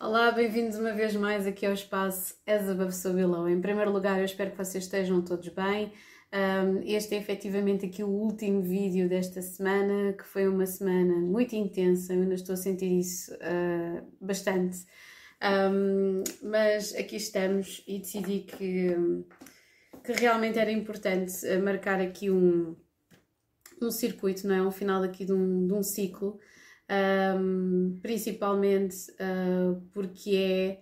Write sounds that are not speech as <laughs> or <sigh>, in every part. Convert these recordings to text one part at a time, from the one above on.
Olá, bem-vindos uma vez mais aqui ao espaço As Above So Below. Em primeiro lugar, eu espero que vocês estejam todos bem. Este é efetivamente aqui o último vídeo desta semana, que foi uma semana muito intensa, eu ainda estou a sentir isso uh, bastante. Mas aqui estamos e decidi que, que realmente era importante marcar aqui um, um circuito, não é? Um final aqui de um, de um ciclo um, principalmente uh, porque é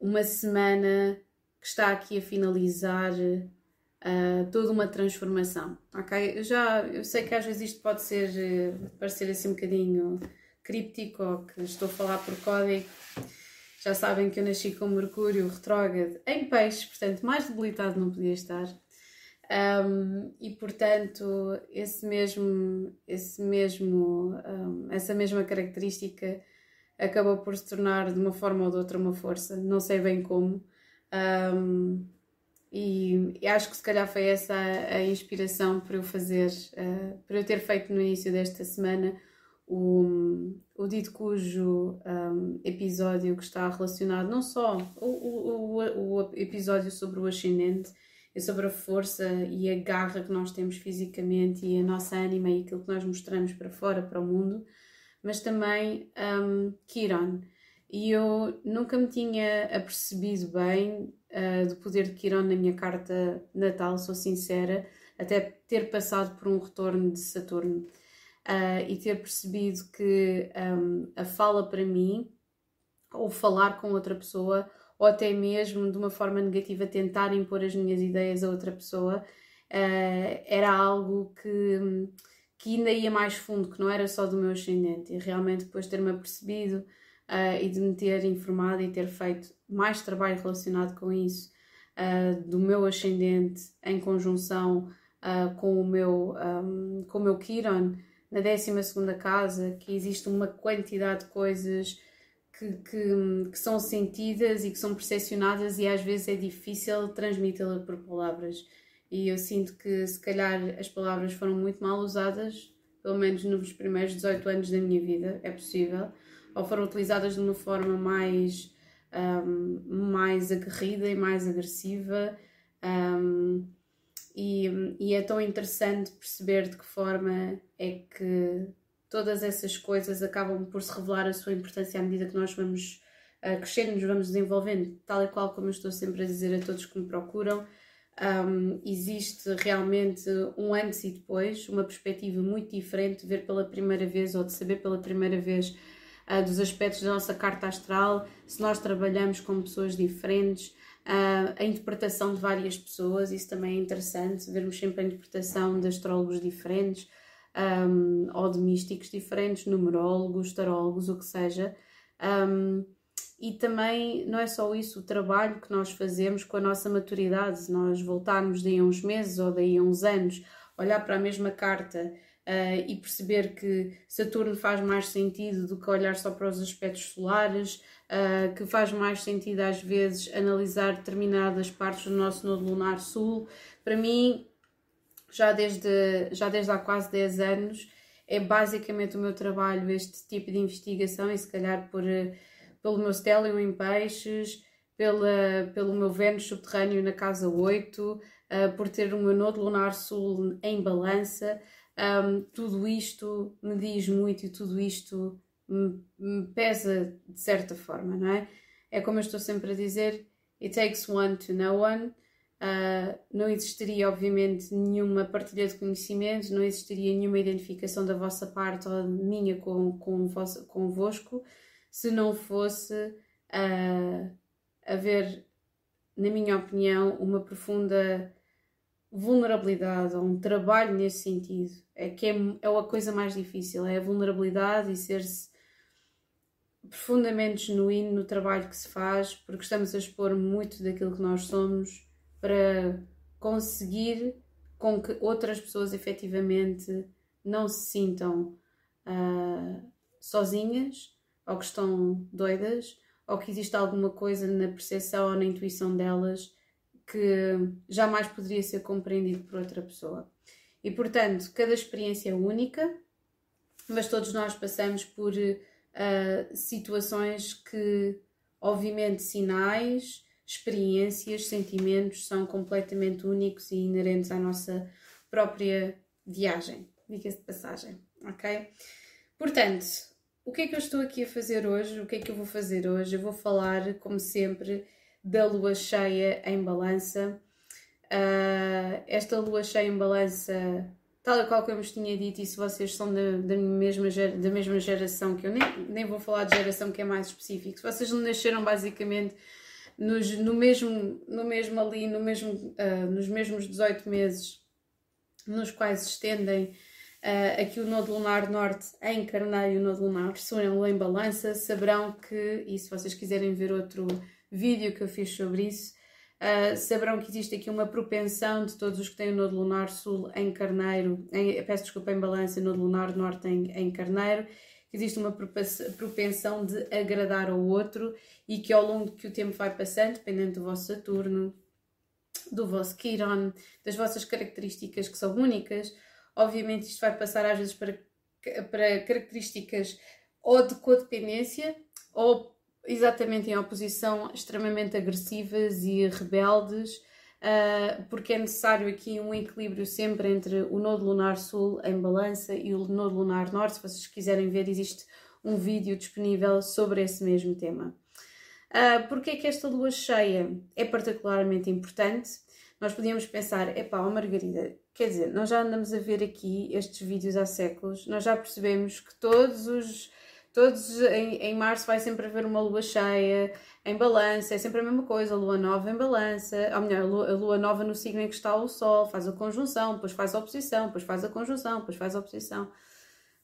uma semana que está aqui a finalizar uh, toda uma transformação, ok? Eu já eu sei que às vezes isto pode ser uh, parecer assim um bocadinho críptico ou que estou a falar por código. Já sabem que eu nasci com Mercúrio retrógrado em peixe, portanto mais debilitado não podia estar. Um, e portanto esse mesmo, esse mesmo, um, essa mesma característica acabou por se tornar de uma forma ou de outra uma força, não sei bem como. Um, e, e, acho que se calhar foi essa a, a inspiração para eu fazer, uh, para eu ter feito no início desta semana o, o dito cujo um, episódio que está relacionado não só o, o, o, o episódio sobre o ascendente, é sobre a força e a garra que nós temos fisicamente e a nossa ânima e aquilo que nós mostramos para fora, para o mundo, mas também um, Kiron. E eu nunca me tinha apercebido bem uh, do poder de Kiron na minha carta natal, sou sincera, até ter passado por um retorno de Saturno uh, e ter percebido que um, a fala para mim, ou falar com outra pessoa, ou até mesmo de uma forma negativa tentar impor as minhas ideias a outra pessoa, uh, era algo que, que ainda ia mais fundo, que não era só do meu ascendente. E realmente depois ter-me apercebido uh, e de me ter informado e ter feito mais trabalho relacionado com isso, uh, do meu ascendente em conjunção com, o meu, um, com o meu Kiron, na 12 casa, que existe uma quantidade de coisas que, que, que, são sentidas e que são percepcionadas e às vezes é difícil transmiti-la por palavras. E eu sinto que se calhar as palavras foram muito mal usadas, pelo menos nos primeiros 18 anos da minha vida, é possível, ou foram utilizadas de uma forma mais, um, mais aguerrida e mais agressiva. Um, e, e é tão interessante perceber de que forma é que todas essas coisas acabam por se revelar a sua importância à medida que nós vamos uh, crescendo, nos vamos desenvolvendo, tal e qual como eu estou sempre a dizer a todos que me procuram. Um, existe realmente um antes e depois, uma perspectiva muito diferente de ver pela primeira vez ou de saber pela primeira vez uh, dos aspectos da nossa carta astral, se nós trabalhamos com pessoas diferentes, uh, a interpretação de várias pessoas, isso também é interessante, vermos sempre a interpretação de astrólogos diferentes, um, ou de místicos diferentes, numerólogos, tarólogos, o que seja. Um, e também não é só isso, o trabalho que nós fazemos com a nossa maturidade, se nós voltarmos daí a uns meses ou daí a uns anos, olhar para a mesma carta uh, e perceber que Saturno faz mais sentido do que olhar só para os aspectos solares, uh, que faz mais sentido às vezes analisar determinadas partes do nosso nodo lunar sul. Para mim, já desde, já desde há quase 10 anos. É basicamente o meu trabalho este tipo de investigação e se calhar por, eh, pelo meu stellium em peixes, pela, pelo meu Vênus subterrâneo na casa 8, uh, eh, por ter o meu nodo lunar sul em balança, um, tudo isto me diz muito e tudo isto me, me, pesa de certa forma, não é? É como eu estou sempre a dizer, it takes one to know one, Uh, não existiria, obviamente, nenhuma partilha de conhecimentos, não existiria nenhuma identificação da vossa parte ou minha com, com vos, convosco se não fosse uh, haver, na minha opinião, uma profunda vulnerabilidade ou um trabalho nesse sentido. É que é, é a coisa mais difícil, é a vulnerabilidade e ser-se profundamente genuíno no trabalho que se faz, porque estamos a expor muito daquilo que nós somos para conseguir com que outras pessoas efetivamente não se sintam uh, sozinhas ou que estão doidas ou que existe alguma coisa na percepção ou na intuição delas que jamais poderia ser compreendido por outra pessoa. E portanto, cada experiência é única, mas todos nós passamos por uh, situações que Obviamente, sinais, experiências, sentimentos são completamente únicos e inerentes à nossa própria viagem. Diga-se de passagem, ok? Portanto, o que é que eu estou aqui a fazer hoje? O que é que eu vou fazer hoje? Eu vou falar, como sempre, da lua cheia em balança. Uh, esta lua cheia em balança, tal e qual como eu vos tinha dito, e se vocês são da, da, mesma, da mesma geração que eu, nem, nem vou falar de geração que é mais específico, se vocês nasceram basicamente nos, no, mesmo, no mesmo ali, no mesmo, uh, nos mesmos 18 meses nos quais estendem uh, aqui o nodo lunar norte em Carneiro e o nodo lunar sul em balança, saberão que, e se vocês quiserem ver outro vídeo que eu fiz sobre isso, uh, saberão que existe aqui uma propensão de todos os que têm o nodo lunar sul em Carneiro, em, peço desculpa, em balança, e nodo lunar norte em, em Carneiro, que existe uma propensão de agradar ao outro e que ao longo que o tempo vai passando, dependendo do vosso Saturno, do vosso Chiron, das vossas características que são únicas, obviamente isto vai passar às vezes para, para características ou de codependência ou exatamente em oposição extremamente agressivas e rebeldes, porque é necessário aqui um equilíbrio sempre entre o nodo lunar sul em balança e o nodo lunar norte. Se vocês quiserem ver, existe um vídeo disponível sobre esse mesmo tema. Uh, porque é que esta lua cheia é particularmente importante? Nós podíamos pensar, epá, oh Margarida, quer dizer, nós já andamos a ver aqui estes vídeos há séculos, nós já percebemos que todos os todos em, em março vai sempre haver uma lua cheia em balança, é sempre a mesma coisa, lua nova em balança, ou melhor, a lua, a lua nova no signo em que está o sol, faz a conjunção, depois faz a oposição, depois faz a conjunção, depois faz a oposição.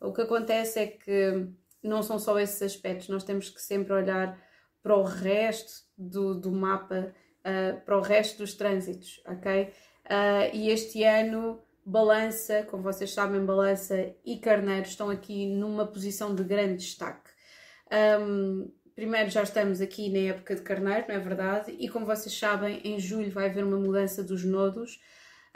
O que acontece é que não são só esses aspectos, nós temos que sempre olhar para o resto do, do mapa, uh, para o resto dos trânsitos, ok? Uh, e este ano Balança, como vocês sabem, Balança e Carneiro estão aqui numa posição de grande destaque. Um, primeiro já estamos aqui na época de Carneiro, não é verdade? E como vocês sabem, em julho vai haver uma mudança dos nodos,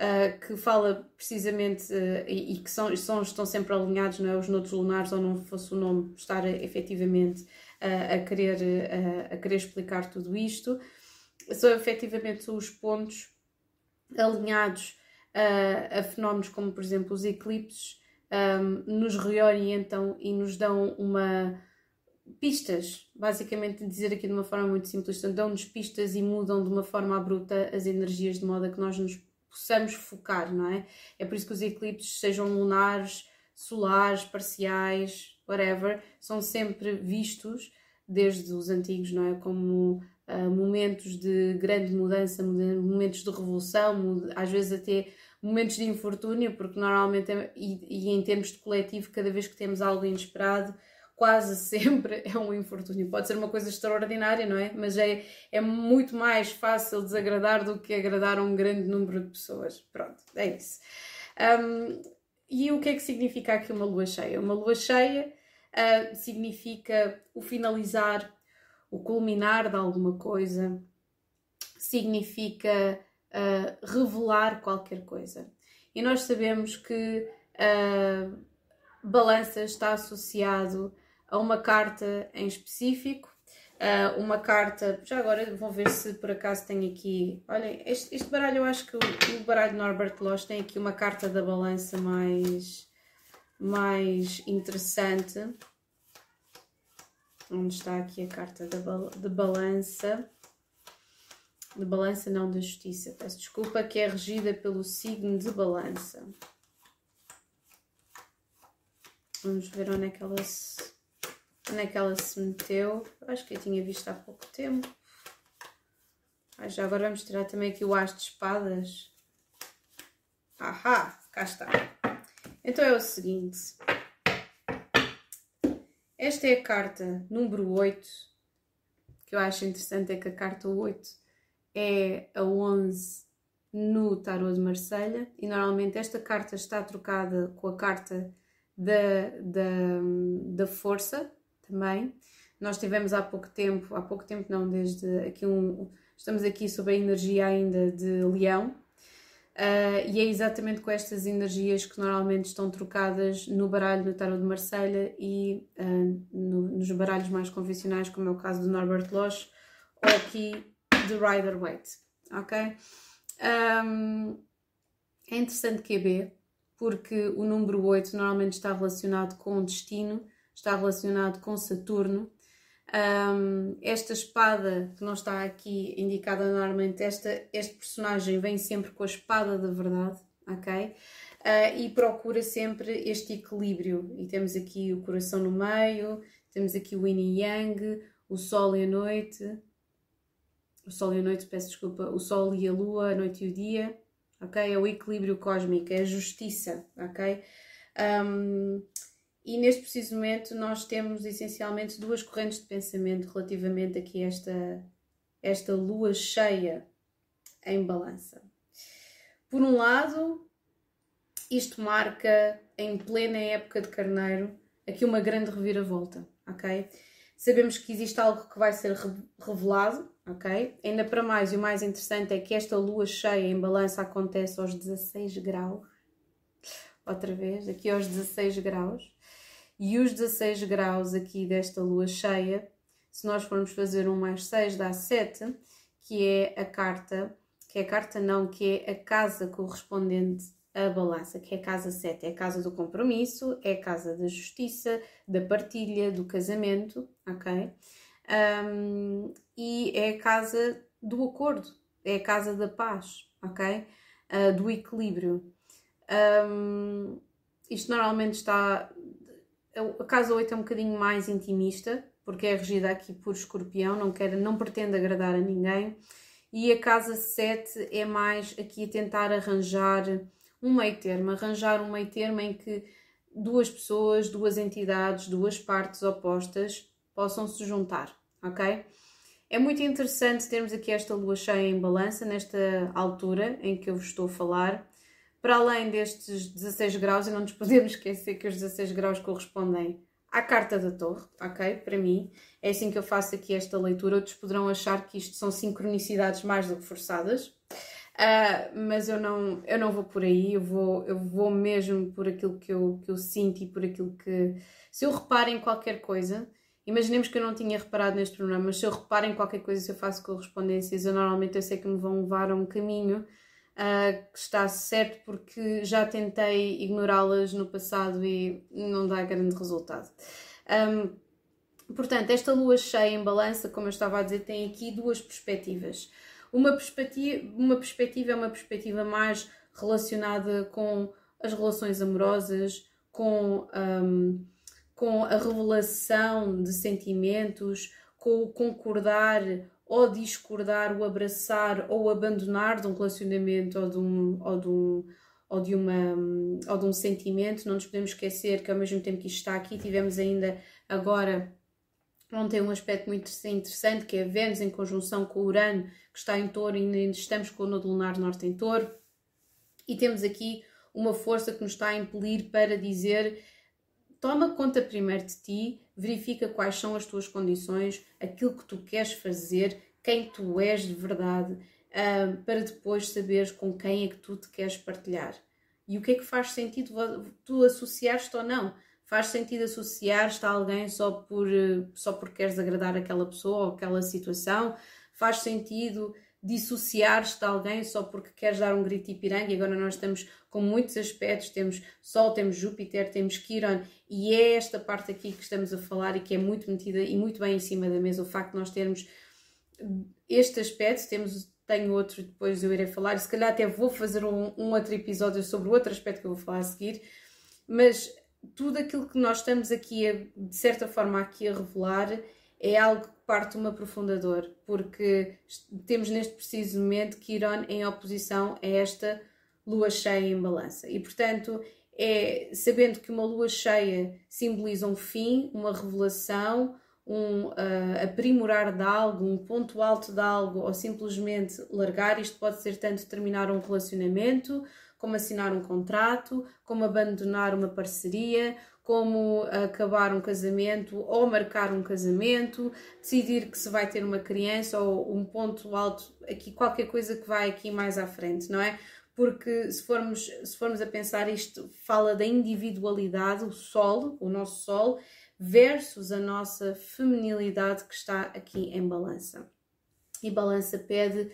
uh, que fala precisamente, uh, e, e, que são, são, estão sempre alinhados, não é? Os nodos lunares, ou não fosse o nome estar efetivamente uh, a, querer, a querer explicar tudo isto. São efetivamente os pontos alinhados a, a fenómenos como, por exemplo, os eclipses, um, nos reorientam e nos dão uma pistas, basicamente dizer aqui de uma forma muito simples, dão-nos pistas e mudam de uma forma abrupta as energias de modo a que nós nos possamos focar, não é? É por isso que os eclipses, sejam lunares, solares, parciais, whatever, são sempre vistos desde os antigos, não é? Como uh, momentos de grande mudança, momentos de revolução, às vezes até momentos de infortúnio, porque normalmente, é, e, e, em termos de coletivo, cada vez que temos algo inesperado, quase <laughs> sempre é um infortúnio. Pode ser uma coisa extraordinária, não é? Mas é, é muito mais fácil desagradar do que agradar a um grande número de pessoas. Pronto, é isso. Um, e o que é que significa aqui uma lua cheia? Uma lua cheia uh, significa o finalizar, o culminar de alguma coisa, significa uh, revelar qualquer coisa. E nós sabemos que uh, balança está associado a uma carta em específico, uh, uma carta. Já agora vou ver se por acaso tem aqui. Olhem, este, este, baralho, eu acho que o, o baralho Norbert Loss tem aqui uma carta da balança mais, mais interessante. Onde está aqui a carta da, balança? de balança, não da justiça, peço desculpa, que é regida pelo signo de balança. Vamos ver onde é que ela se, onde é que ela se meteu. Acho que eu tinha visto há pouco tempo. Ah, já agora vamos tirar também aqui o as de espadas. Ahá, cá está. Então é o seguinte. Esta é a carta número 8. Que eu acho interessante é que a carta 8 é a 11 no tarot de Marselha e normalmente esta carta está trocada com a carta da, da, da força também. Nós tivemos há pouco tempo, há pouco tempo não, desde aqui um, estamos aqui sobre a energia ainda de leão, Uh, e é exatamente com estas energias que normalmente estão trocadas no baralho do Tarot de Marselha e uh, no, nos baralhos mais convencionais, como é o caso do Norbert Losch ou aqui do Rider Waite. Ok? Um, é interessante QB, porque o número 8 normalmente está relacionado com o destino, está relacionado com Saturno. Um, esta espada que não está aqui indicada normalmente, esta, este personagem vem sempre com a espada da verdade, ok? Uh, e procura sempre este equilíbrio. E temos aqui o coração no meio, temos aqui o yin e yang, o sol e a noite, o sol e a noite, peço desculpa, o sol e a lua, a noite e o dia, ok? É o equilíbrio cósmico, é a justiça, ok? Um, e neste preciso momento nós temos essencialmente duas correntes de pensamento relativamente aqui a esta, esta lua cheia em balança. Por um lado, isto marca em plena época de carneiro aqui uma grande reviravolta, ok? Sabemos que existe algo que vai ser revelado, ok? Ainda para mais, e o mais interessante é que esta lua cheia em balança acontece aos 16 graus. Outra vez, aqui aos 16 graus. E os 16 graus aqui desta lua cheia, se nós formos fazer um mais 6, dá 7, que é a carta, que é a carta não, que é a casa correspondente à balança, que é a casa 7, é a casa do compromisso, é a casa da justiça, da partilha, do casamento, ok? Um, e é a casa do acordo, é a casa da paz, ok? Uh, do equilíbrio. Um, isto normalmente está. A casa 8 é um bocadinho mais intimista, porque é regida aqui por escorpião, não, quer, não pretende agradar a ninguém. E a casa 7 é mais aqui a tentar arranjar um meio termo, arranjar um meio termo em que duas pessoas, duas entidades, duas partes opostas possam se juntar, ok? É muito interessante termos aqui esta lua cheia em balança, nesta altura em que eu vos estou a falar. Para além destes 16 graus, e não nos podemos <laughs> esquecer que os 16 graus correspondem à carta da torre, ok? Para mim, é assim que eu faço aqui esta leitura. Outros poderão achar que isto são sincronicidades mais do que forçadas, uh, mas eu não, eu não vou por aí, eu vou, eu vou mesmo por aquilo que eu, que eu sinto e por aquilo que. Se eu reparo em qualquer coisa, Imaginemos que eu não tinha reparado neste programa, mas se eu reparo em qualquer coisa, se eu faço correspondências, eu normalmente eu sei que me vão levar a um caminho uh, que está certo porque já tentei ignorá-las no passado e não dá grande resultado. Um, portanto, esta lua cheia em balança, como eu estava a dizer, tem aqui duas perspectivas. Uma perspectiva, uma perspectiva é uma perspectiva mais relacionada com as relações amorosas, com um, com a revelação de sentimentos, com o concordar ou discordar, o abraçar ou abandonar de um relacionamento ou de um, ou de um, ou de, uma, ou de um sentimento. Não nos podemos esquecer que ao mesmo tempo que isto está aqui, tivemos ainda agora ontem um aspecto muito interessante que é Vênus em conjunção com Urano, que está em touro e ainda estamos com o nodo lunar norte em touro. E temos aqui uma força que nos está a impelir para dizer Toma conta primeiro de ti, verifica quais são as tuas condições, aquilo que tu queres fazer, quem tu és de verdade, uh, para depois saberes com quem é que tu te queres partilhar. E o que é que faz sentido tu associares-te ou não? Faz sentido associar-te a alguém só por, só porque queres agradar aquela pessoa ou aquela situação? Faz sentido dissociar-te de alguém só porque queres dar um grito de piranga e agora nós estamos com muitos aspectos, temos Sol, temos Júpiter, temos Quiron e é esta parte aqui que estamos a falar e que é muito metida e muito bem em cima da mesa, o facto de nós termos este aspecto, temos, tenho outro, depois eu irei falar, se calhar até vou fazer um, um outro episódio sobre outro aspecto que eu vou falar a seguir, mas tudo aquilo que nós estamos aqui, a, de certa forma, aqui a revelar é algo que parte de um aprofundador, porque temos neste preciso momento Quiron em oposição a esta lua cheia em balança. E portanto, é sabendo que uma lua cheia simboliza um fim, uma revelação, um uh, aprimorar de algo, um ponto alto de algo ou simplesmente largar, isto pode ser tanto terminar um relacionamento, como assinar um contrato, como abandonar uma parceria, como acabar um casamento ou marcar um casamento, decidir que se vai ter uma criança ou um ponto alto, aqui qualquer coisa que vai aqui mais à frente, não é? porque se formos, se formos a pensar, isto fala da individualidade, o Sol, o nosso Sol, versus a nossa feminilidade que está aqui em balança. E balança pede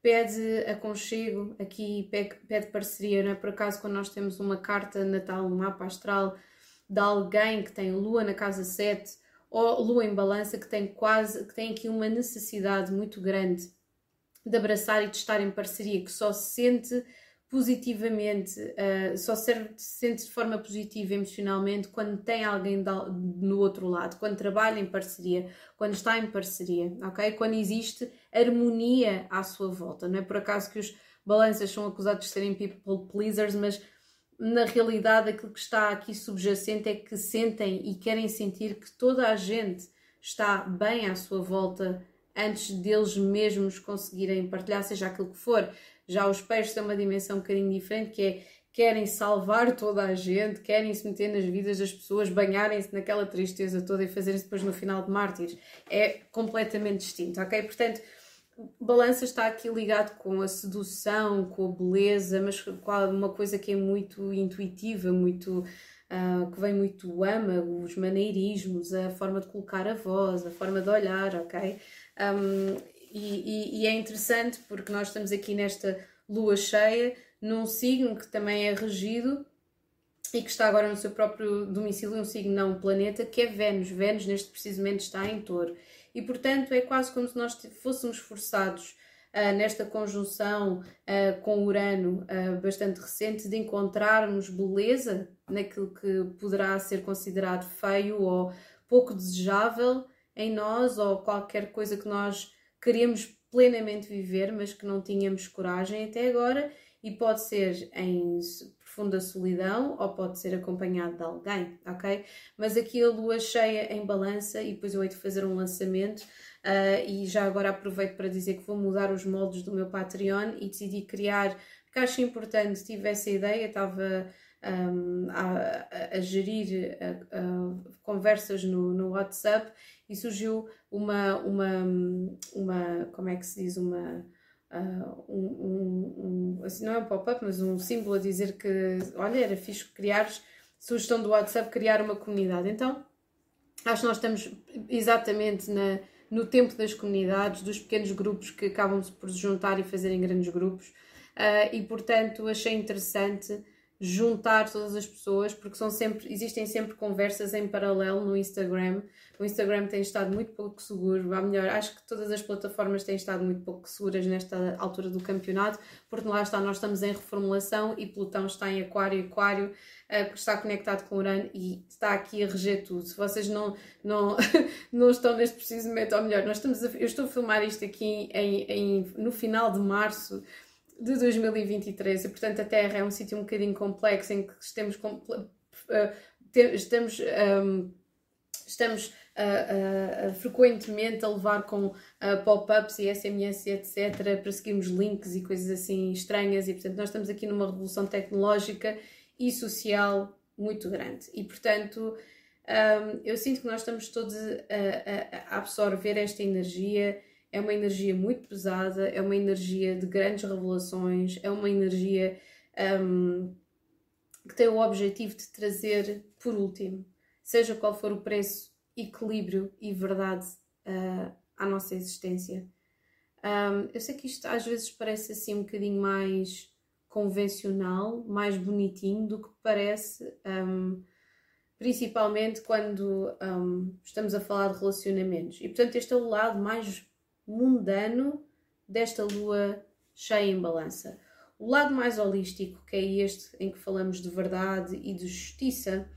pede aconchego, aqui pede parceria, não é? Por acaso, quando nós temos uma carta natal no mapa astral de alguém que tem lua na casa 7 ou lua em balança que tem quase, que tem aqui uma necessidade muito grande de abraçar e de estar em parceria, que só se sente positivamente, uh, só se sente de forma positiva emocionalmente quando tem alguém no outro lado, quando trabalha em parceria, quando está em parceria, ok? Quando existe harmonia à sua volta. Não é por acaso que os balanças são acusados de serem people pleasers, mas na realidade aquilo que está aqui subjacente é que sentem e querem sentir que toda a gente está bem à sua volta antes deles mesmos conseguirem partilhar, seja aquilo que for. Já os peixes têm uma dimensão um bocadinho diferente, que é querem salvar toda a gente, querem se meter nas vidas das pessoas, banharem-se naquela tristeza toda e fazerem-se depois no final de mártires. É completamente distinto, ok? Portanto, balança está aqui ligado com a sedução, com a beleza, mas com uma coisa que é muito intuitiva, muito uh, que vem muito do âmago, os maneirismos, a forma de colocar a voz, a forma de olhar, ok? Um, e, e, e, é interessante porque nós estamos aqui nesta lua cheia, num signo que também é regido e que está agora no seu próprio domicílio, um signo não um planeta, que é Vênus. Vênus, neste preciso momento, está em touro. E, portanto, é quase como se nós fôssemos forçados uh, nesta conjunção uh, com Urano uh, bastante recente de encontrarmos beleza naquilo que poderá ser considerado feio ou pouco desejável em nós ou qualquer coisa que nós queríamos plenamente viver, mas que não tínhamos coragem até agora, e pode ser em profunda solidão ou pode ser acompanhado de alguém, ok? Mas aqui a lua cheia em balança, e depois eu hei de fazer um lançamento. Uh, e já agora aproveito para dizer que vou mudar os moldes do meu Patreon e decidi criar, porque acho importante, tive essa ideia, estava um, a, a, a, gerir a, conversas no, no WhatsApp e surgiu uma, uma, uma, como é que se diz, uma, uh, um, um, um, assim, não é um pop-up, mas um símbolo a dizer que, olha, era fixe criar, sugestão do WhatsApp, criar uma comunidade. Então, acho que nós estamos exatamente na, no tempo das comunidades, dos pequenos grupos que acabam por se juntar e fazerem grandes grupos, uh, e portanto achei interessante juntar todas as pessoas, porque são sempre, existem sempre conversas em paralelo no Instagram. O Instagram tem estado muito pouco seguro, a melhor, acho que todas as plataformas têm estado muito pouco seguras nesta altura do campeonato, porque lá está, nós estamos em reformulação e Plutão está em Aquário, Aquário uh, está conectado com Urano e está aqui a reger tudo. Se vocês não, não, <laughs> não estão neste preciso momento, ou melhor, nós estamos a, eu estou a filmar isto aqui em, em, no final de março de 2023 e, portanto, a Terra é um sítio um bocadinho complexo em que estamos, uh, estamos, um, estamos uh, uh, frequentemente a levar com pop-ups e SMS etc. para seguirmos links e coisas assim estranhas e, portanto, nós estamos aqui numa revolução tecnológica e social muito grande e, portanto, um, eu sinto que nós estamos todos a, a absorver esta energia é uma energia muito pesada, é uma energia de grandes revelações, é uma energia um, que tem o objetivo de trazer, por último, seja qual for o preço, equilíbrio e verdade uh, à nossa existência. Um, eu sei que isto às vezes parece assim um bocadinho mais convencional, mais bonitinho do que parece, um, principalmente quando um, estamos a falar de relacionamentos. E portanto, este é o lado mais mundano desta lua cheia em balança. O lado mais holístico, que é este em que falamos de verdade e de justiça,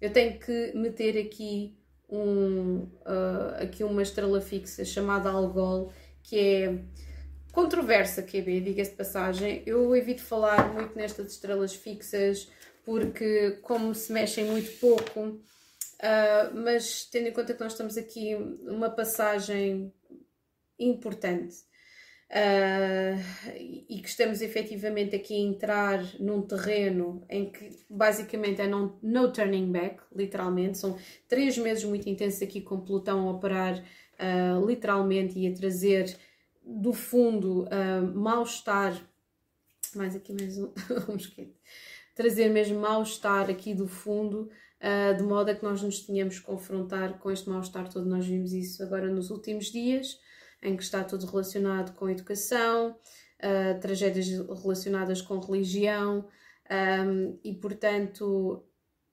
eu tenho que meter aqui, um, uh, aqui uma estrela fixa chamada Algol, que é controversa, QB, diga-se de passagem. Eu evito falar muito nestas estrelas fixas porque, como se mexem muito pouco, uh, mas tendo em conta que nós estamos aqui uma passagem importante. Uh, e que estamos efetivamente aqui a entrar num terreno em que basicamente é não, no turning back, literalmente. São três meses muito intensos aqui com Plutão a operar uh, literalmente e a trazer do fundo uh, mal-estar mais aqui mais um, <laughs> um mosquito, trazer mesmo mal-estar aqui do fundo, de modo a que nós nos tenhamos que confrontar com este mal-estar todo. Nós vimos isso agora nos últimos dias, em que está tudo relacionado com educação, uh, tragédias relacionadas com religião, um, e portanto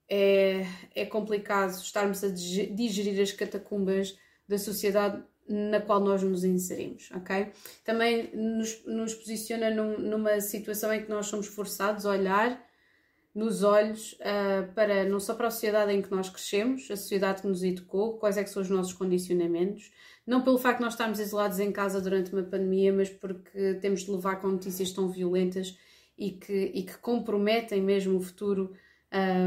é, é complicado estarmos a digerir as catacumbas da sociedade na qual nós nos inserimos, ok? Também nos, nos posiciona num, numa situação em que nós somos forçados a olhar nos olhos uh, para não só para a sociedade em que nós crescemos, a sociedade que nos educou, quais é que são os nossos condicionamentos, não pelo facto de nós estarmos isolados em casa durante uma pandemia, mas porque temos de levar com notícias tão violentas e que, e que comprometem mesmo o futuro,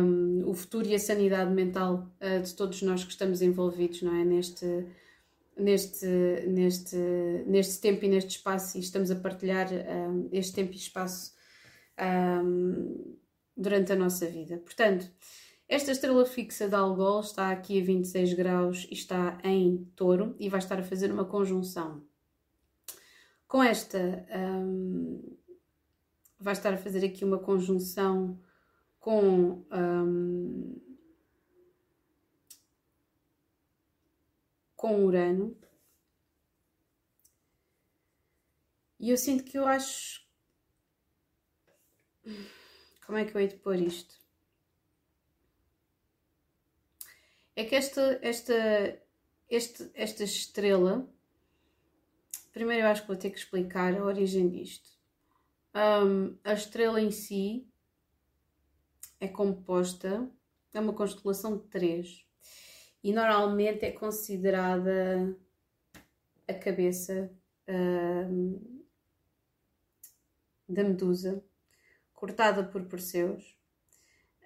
um, o futuro e a sanidade mental uh, de todos nós que estamos envolvidos, não é? Neste, neste, neste, neste tempo e neste espaço e estamos a partilhar um, este tempo e espaço um, durante a nossa vida. Portanto, esta estrela fixa de Algol está aqui a 26 graus e está em touro e vai estar a fazer uma conjunção com esta. Um, vai estar a fazer aqui uma conjunção com. Um, com Urano. E eu sinto que eu acho. Como é que eu hei de pôr isto? É que esta, esta, esta, esta estrela. Primeiro eu acho que vou ter que explicar a origem disto. Um, a estrela em si é composta, é uma constelação de três e normalmente é considerada a cabeça um, da Medusa, cortada por Perseus.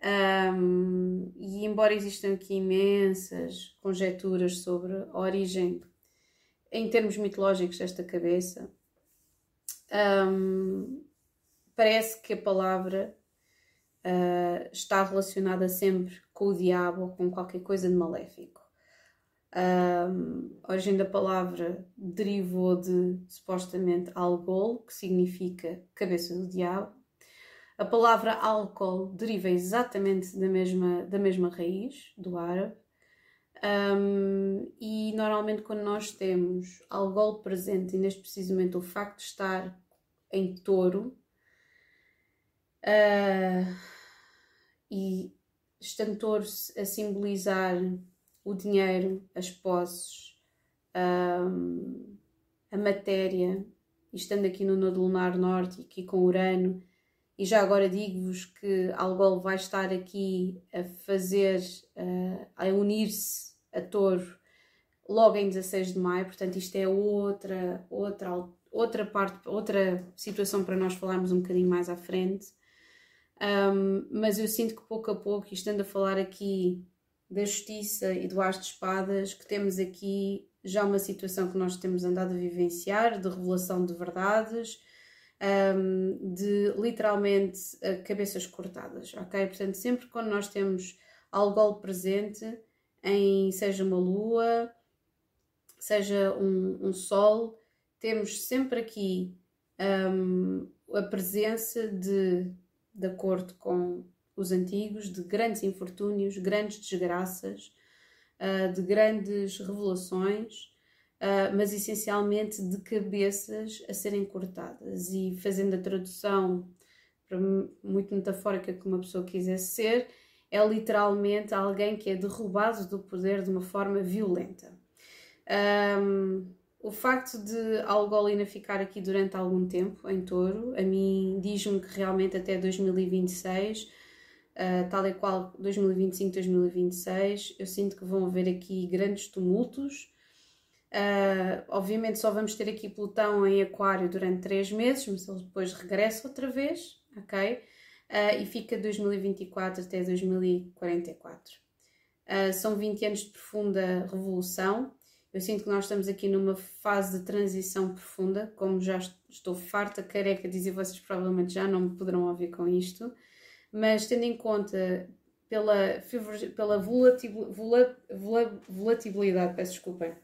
Um, e embora existam aqui imensas conjecturas sobre a origem, em termos mitológicos, desta cabeça, um, parece que a palavra uh, está relacionada sempre com o diabo ou com qualquer coisa de maléfico. Um, a origem da palavra derivou de supostamente algol, que significa cabeça do diabo. A palavra álcool deriva exatamente da mesma, da mesma raiz, do árabe. Um, e normalmente, quando nós temos algol presente, e neste precisamente o facto de estar em touro, uh, e estando touro a simbolizar o dinheiro, as posses, um, a matéria, e estando aqui no Nodo Lunar Norte aqui com Urano, e já agora digo-vos que Algol vai estar aqui a fazer, uh, a unir-se a Touro logo em 16 de maio, portanto isto é outra, outra, outra parte, outra situação para nós falarmos um bocadinho mais à frente. Um, mas eu sinto que pouco a pouco, e estando a falar aqui da justiça e do as de espadas, que temos aqui já uma situação que nós temos andado a vivenciar, de revelação de verdades, um, de literalmente cabeças cortadas, ok? Portanto, sempre quando nós temos algo presente, em seja uma lua, seja um, um sol, temos sempre aqui um, a presença de de acordo com os antigos, de grandes infortúnios, grandes desgraças, uh, de grandes revelações, uh, mas essencialmente de cabeças a serem cortadas. E fazendo a tradução muito metafórica que uma pessoa quisesse ser, é literalmente alguém que é derrubado do poder de uma forma violenta. Um, o facto de Algolina ficar aqui durante algum tempo em touro, a mim diz-me que realmente até 2026, uh, tal e qual 2025, 2026, eu sinto que vão haver aqui grandes tumultos. Uh, obviamente só vamos ter aqui Plutão em Aquário durante três meses, mas ele depois regressa outra vez, ok? Uh, e fica 2024 até 2044. Uh, são 20 anos de profunda revolução eu sinto que nós estamos aqui numa fase de transição profunda, como já estou farta, careca, dizer vocês provavelmente já não me poderão ouvir com isto, mas tendo em conta pela, pela volatil, vola, vola, volatilidade, peço desculpa,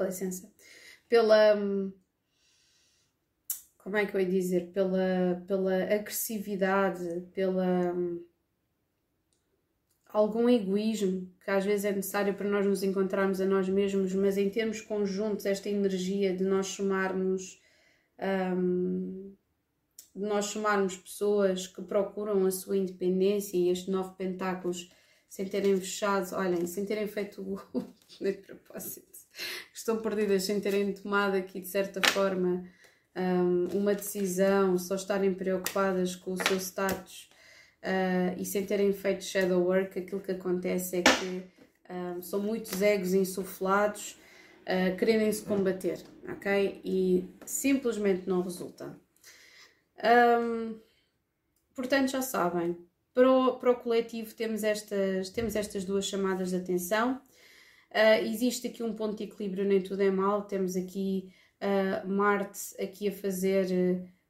com licença, pela. como é que eu ia dizer, pela, pela agressividade, pela hum, algum egoísmo que às vezes é necessário para nós nos encontrarmos a nós mesmos, mas em termos conjuntos, esta energia de nós somarmos, um, de nós somarmos pessoas que procuram a sua independência e este nove pentáculos sem terem fechado, olhem, sem terem feito o <laughs> de propósito, estão perdidas, sem terem tomado aqui de certa forma um, uma decisão, só estarem preocupadas com o seu status uh, e sem terem feito shadow work, aquilo que acontece é que um, são muitos egos insuflados uh, querendo se combater, ok? E simplesmente não resulta. Um, portanto, já sabem, para o, para o coletivo temos estas, temos estas duas chamadas de atenção. Uh, existe aqui um ponto de equilíbrio, nem tudo é mal. Temos aqui uh, Marte aqui a fazer.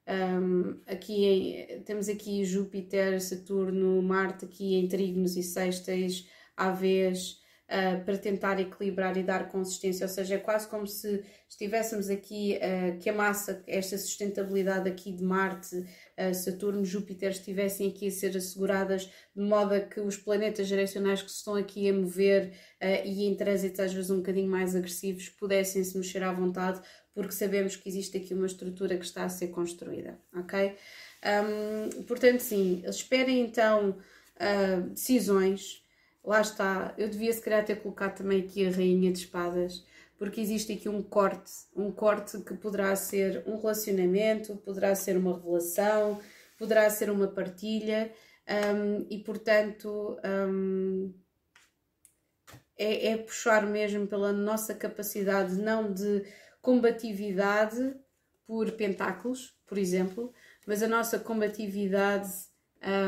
Um, aqui em, temos aqui Júpiter, Saturno, Marte aqui em trígonos e sextas à vez uh, para tentar equilibrar e dar consistência, ou seja, é quase como se estivéssemos aqui, uh, que a massa, esta sustentabilidade aqui de Marte, uh, Saturno, Júpiter estivessem aqui a ser asseguradas de modo a que os planetas geracionais que se estão aqui a mover e em trânsitos às vezes um bocadinho mais agressivos pudessem se mexer à vontade, porque sabemos que existe aqui uma estrutura que está a ser construída, ok? Um, portanto, sim, esperem então uh, decisões lá está, eu devia se calhar ter colocado também aqui a rainha de espadas, porque existe aqui um corte, um corte que poderá ser um relacionamento, poderá ser uma revelação, poderá ser uma partilha, um, e portanto um, é, é puxar mesmo pela nossa capacidade não de combatividade por pentáculos, por exemplo, mas a nossa combatividade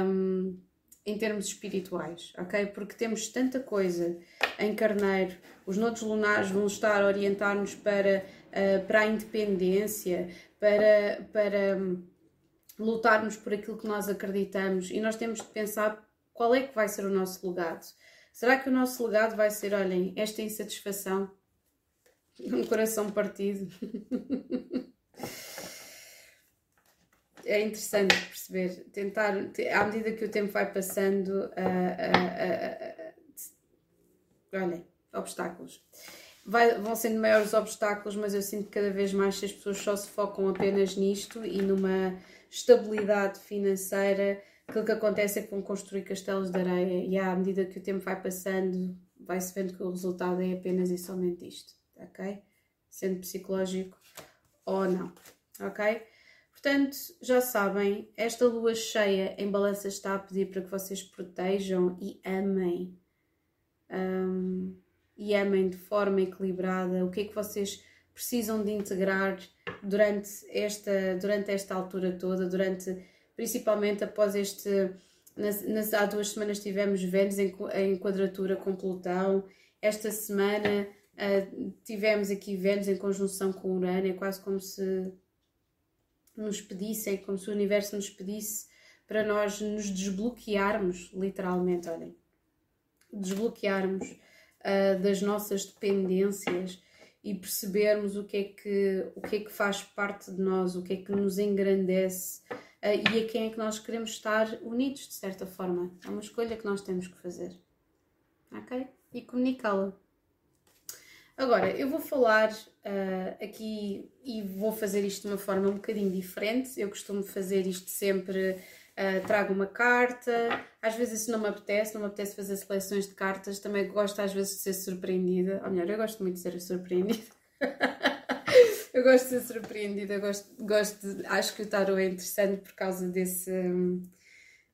um, em termos espirituais, ok? Porque temos tanta coisa em Carneiro, os nodos lunares vão estar a orientar-nos para, uh, para a independência, para, para um, lutarmos por aquilo que nós acreditamos e nós temos de pensar qual é que vai ser o nosso legado. Será que o nosso legado vai ser, olhem, esta insatisfação, <laughs> um coração partido? <laughs> é interessante perceber, tentar, à medida que o tempo vai passando, olhem, obstáculos. Vai, vão sendo maiores obstáculos, mas eu sinto que cada vez mais as pessoas só se focam apenas nisto e numa estabilidade financeira, aquilo que acontece é que vão construir castelos de areia e à medida que o tempo vai passando, vai-se vendo que o resultado é apenas e somente isto, ok? Sendo psicológico ou não, ok? Portanto, já sabem, esta lua cheia em balança está a pedir para que vocês protejam e amem. Um, e amem de forma equilibrada o que é que vocês precisam de integrar durante esta, durante esta altura toda, durante principalmente após este. Nas, nas, há duas semanas tivemos Vênus em, em quadratura com Plutão. Esta semana uh, tivemos aqui Vênus em conjunção com Urano. É quase como se nos pedissem, como se o universo nos pedisse para nós nos desbloquearmos, literalmente, olhem, desbloquearmos uh, das nossas dependências e percebermos o que é que o que é que faz parte de nós, o que é que nos engrandece uh, e a quem é que nós queremos estar unidos de certa forma. É uma escolha que nós temos que fazer, ok? E comunicá-la. Agora, eu vou falar uh, aqui e vou fazer isto de uma forma um bocadinho diferente. Eu costumo fazer isto sempre. Uh, trago uma carta, às vezes isso não me apetece, não me apetece fazer seleções de cartas, também gosto às vezes de ser surpreendida, ou melhor, eu gosto muito de ser surpreendida. <laughs> eu gosto de ser surpreendida, gosto, gosto de, acho que o tarot é interessante por causa desse,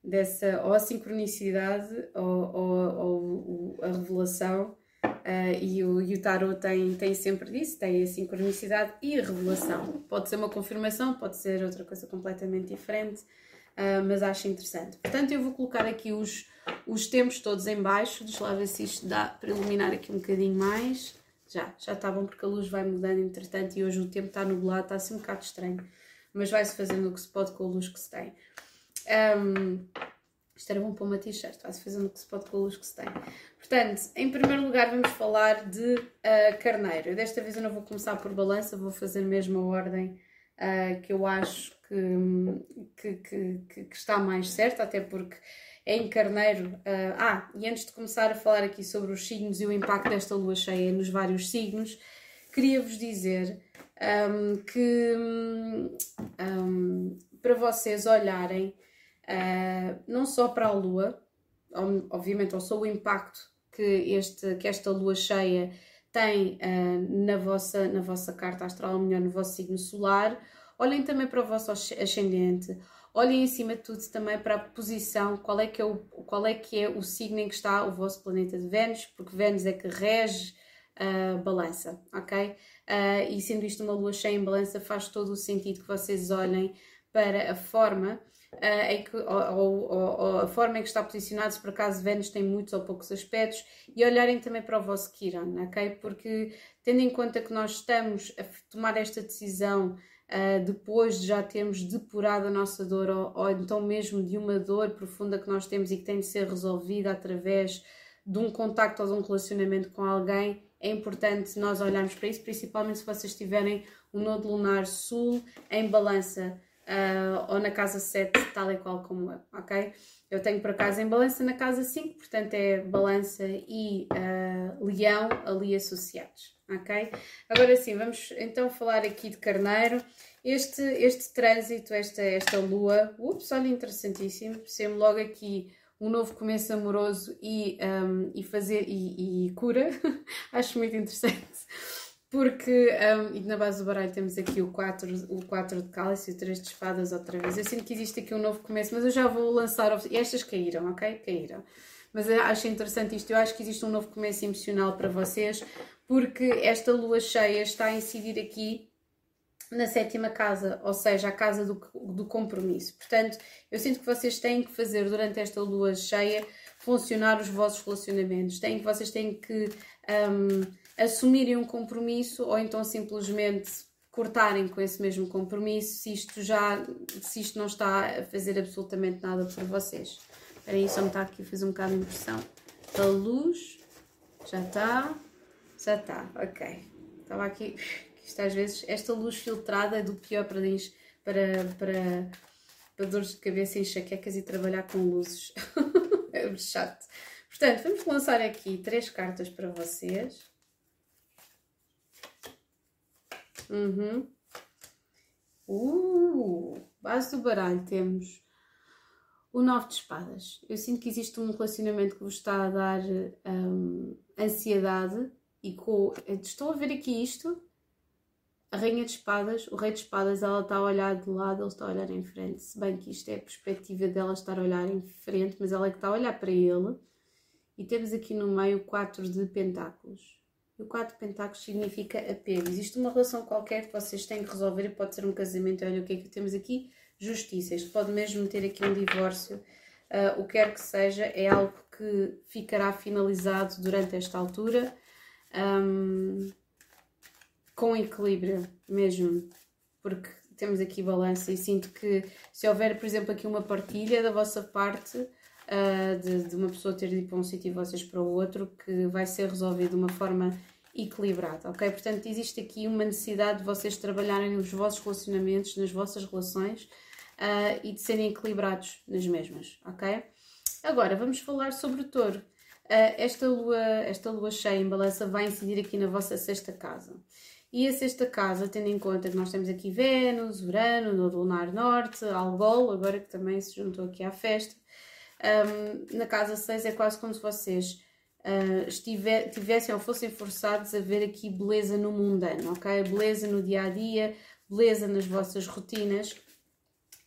dessa ou a sincronicidade ou, ou, ou a revelação Uh, e, o, e o tarot tem, tem sempre disso, tem a sincronicidade e a revelação. Pode ser uma confirmação, pode ser outra coisa completamente diferente, uh, mas acho interessante. Portanto, eu vou colocar aqui os, os tempos todos em baixo, deixa lá ver se isto dá para iluminar aqui um bocadinho mais. Já, já está bom porque a luz vai mudando entretanto e hoje o tempo está nublado, está assim um bocado estranho, mas vai-se fazendo o que se pode com a luz que se tem. Um, isto era bom para uma t-shirt, vai-se fazendo o que se pode com a luz que se tem. Portanto, em primeiro lugar vamos falar de uh, carneiro. Desta vez eu não vou começar por balança, vou fazer mesmo a ordem uh, que eu acho que, que, que, que, está mais certa, até porque em carneiro. Uh, ah, e antes de começar a falar aqui sobre os signos e o impacto desta lua cheia nos vários signos, queria vos dizer um, que um, para vocês olharem uh, não só para a lua, obviamente, ou só o impacto que, este, que esta lua cheia tem uh, na, vossa, na vossa carta astral, ou melhor, no vosso signo solar, olhem também para o vosso ascendente, olhem acima de tudo também para a posição, qual é que é o, qual é, que é o signo em que está o vosso planeta de Vênus, porque Vênus é que rege a uh, balança, ok? Uh, e sendo isto uma lua cheia em balança, faz todo o sentido que vocês olhem para a forma uh, em que, ou, ou, ou, a forma em que está posicionado, se por acaso Vênus tem muitos ou poucos aspectos, e olharem também para o vosso Kiran, ok? Porque tendo em conta que nós estamos a tomar esta decisão uh, depois de já termos depurado a nossa dor, ou, ou então mesmo de uma dor profunda que nós temos e que tem de ser resolvida através de um contacto ou de um relacionamento com alguém, é importante nós olharmos para isso, principalmente se vocês tiverem o nodo lunar sul em balança uh, ou na casa 7, tal e qual como eu, ok? Eu tenho por acaso em balança na casa 5, portanto é balança e uh, leão ali associados, ok? Agora sim, vamos então falar aqui de carneiro. Este, este trânsito, esta, esta lua, ups, olha, interessantíssimo, percebo logo aqui um novo começo amoroso e, um, e fazer e, e cura, <laughs> acho muito interessante porque um, e na base do baralho temos aqui o 4, o 4 de cálice e o 3 de espadas outra vez. Eu sinto que existe aqui um novo começo, mas eu já vou lançar. Estas caíram, ok? Caíram. Mas acho interessante isto. Eu acho que existe um novo começo emocional para vocês, porque esta lua cheia está a incidir aqui na sétima casa, ou seja, a casa do, do compromisso. Portanto, eu sinto que vocês têm que fazer durante esta lua cheia funcionar os vossos relacionamentos. Têm vocês têm que um, assumirem um compromisso ou então simplesmente cortarem com esse mesmo compromisso se isto já se isto não está a fazer absolutamente nada por vocês. Espera aí, só me está aqui a fazer um bocado de impressão. A luz já está, já está, ok. Estava aqui, isto às vezes, esta luz filtrada é do pior para, para, para, para dores de cabeça, enxaquecas e trabalhar com luzes. <laughs> é chato. Portanto, vamos lançar aqui três cartas para vocês. Uhum. Uh, base do baralho temos o nove de espadas. Eu sinto que existe um relacionamento que vos está a dar um, ansiedade e com... Estou a ver aqui isto. A rainha de espadas, o rei de espadas, ela está a olhar de lado, ele está a olhar em frente. Se bem que isto é a perspectiva dela estar a olhar em frente, mas ela é que está a olhar para ele. E temos aqui no meio quatro de pentáculos. E o 4 de Pentáculos significa apego. Existe uma relação qualquer que vocês têm que resolver e pode ser um casamento. Olha o que é que temos aqui: justiça. Isto pode mesmo ter aqui um divórcio. Uh, o que quer que seja, é algo que ficará finalizado durante esta altura um, com equilíbrio mesmo, porque temos aqui balança e sinto que se houver, por exemplo, aqui uma partilha da vossa parte uh, de, de, uma pessoa ter de ir para um sítio e vocês para o outro, que vai ser resolvido de uma forma equilibrada, ok? Portanto, existe aqui uma necessidade de vocês trabalharem nos vossos relacionamentos, nas vossas relações uh, e de serem equilibrados nas mesmas, ok? Agora, vamos falar sobre o touro. Uh, esta, lua, esta lua cheia em balança vai incidir aqui na vossa sexta casa. E a sexta casa, tendo em conta que nós temos aqui Vênus, Urano, no Lunar Norte, Algol, agora que também se juntou aqui à festa, um, na casa 6 é quase como se vocês uh, estiver, tivessem ou fossem forçados a ver aqui beleza no mundano, ok? Beleza no dia a dia, beleza nas vossas rotinas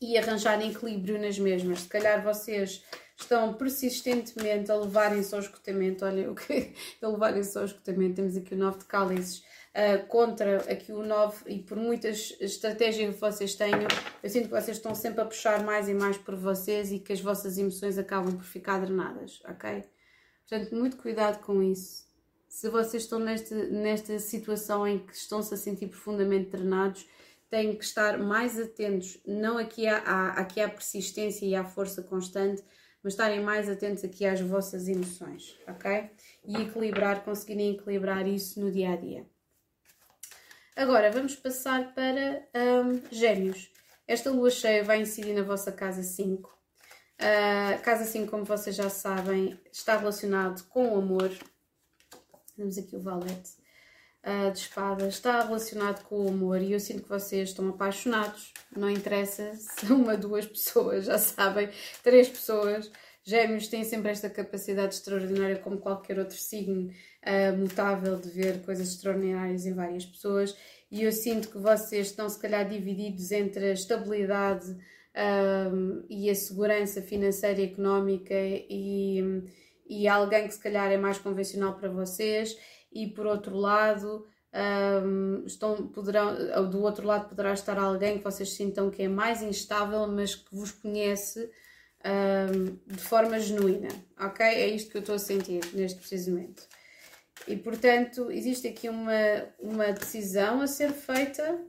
e arranjarem equilíbrio nas mesmas. Se calhar vocês estão persistentemente a levarem-se ao esgotamento, olha <laughs> o que a levarem-se ao esgotamento, temos aqui o 9 de cálices uh, contra aqui o 9 e por muitas estratégias que vocês tenham, eu sinto que vocês estão sempre a puxar mais e mais por vocês e que as vossas emoções acabam por ficar drenadas, ok? Portanto, muito cuidado com isso. Se vocês estão nesta, nesta situação em que estão-se a sentir profundamente drenados, têm que estar mais atentos, não aqui à, aqui à persistência e à força constante, mas estarem mais atentos aqui às vossas emoções, ok? E equilibrar, conseguirem equilibrar isso no dia a dia. Agora vamos passar para um, Gêmeos. Esta lua cheia vai incidir na vossa casa 5. Uh, casa 5, como vocês já sabem, está relacionado com o amor. Temos aqui o valete uh, de espadas. Está relacionado com o amor e eu sinto que vocês estão apaixonados. Não interessa <laughs> se uma, duas pessoas, já sabem, três pessoas. Gêmeos têm sempre esta capacidade extraordinária, como qualquer outro signo uh, mutável, de ver coisas extraordinárias em várias pessoas. E eu sinto que vocês estão, se calhar, divididos entre a estabilidade um, e a segurança financeira e económica e, e alguém que, se calhar, é mais convencional para vocês. E, por outro lado, um, estão, poderão, do outro lado poderá estar alguém que vocês sintam que é mais instável, mas que vos conhece um, de forma genuína, ok? É isto que eu estou a sentir neste preciso momento. E portanto, existe aqui uma, uma decisão a ser feita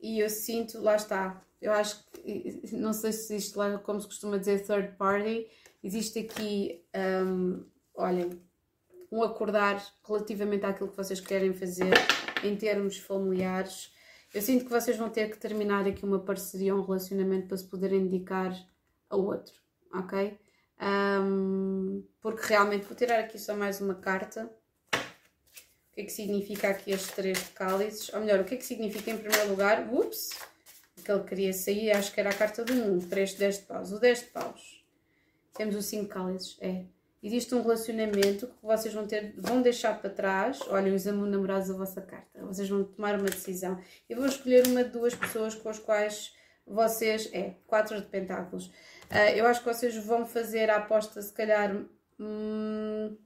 e eu sinto, lá está, eu acho que, não sei se existe lá, como se costuma dizer, third party, existe aqui, um, olhem, um acordar relativamente àquilo que vocês querem fazer em termos familiares. Eu sinto que vocês vão ter que terminar aqui uma parceria, um relacionamento para se poderem dedicar ao outro, ok? Um, porque realmente vou tirar aqui só mais uma carta. O que é que significa aqui estes três cálices? Ou melhor, o que é que significa em primeiro lugar? Ups! Que ele queria sair, acho que era a carta do mundo, para este 10 de paus. O 10 de paus. Temos o 5 cálices, é. Existe um relacionamento que vocês vão ter, vão deixar para trás. Olhem, os namorados da vossa carta. Vocês vão tomar uma decisão. E vou escolher uma de duas pessoas com as quais vocês. É, quatro de pentáculos. Uh, eu acho que vocês vão fazer a aposta, se calhar. Hum,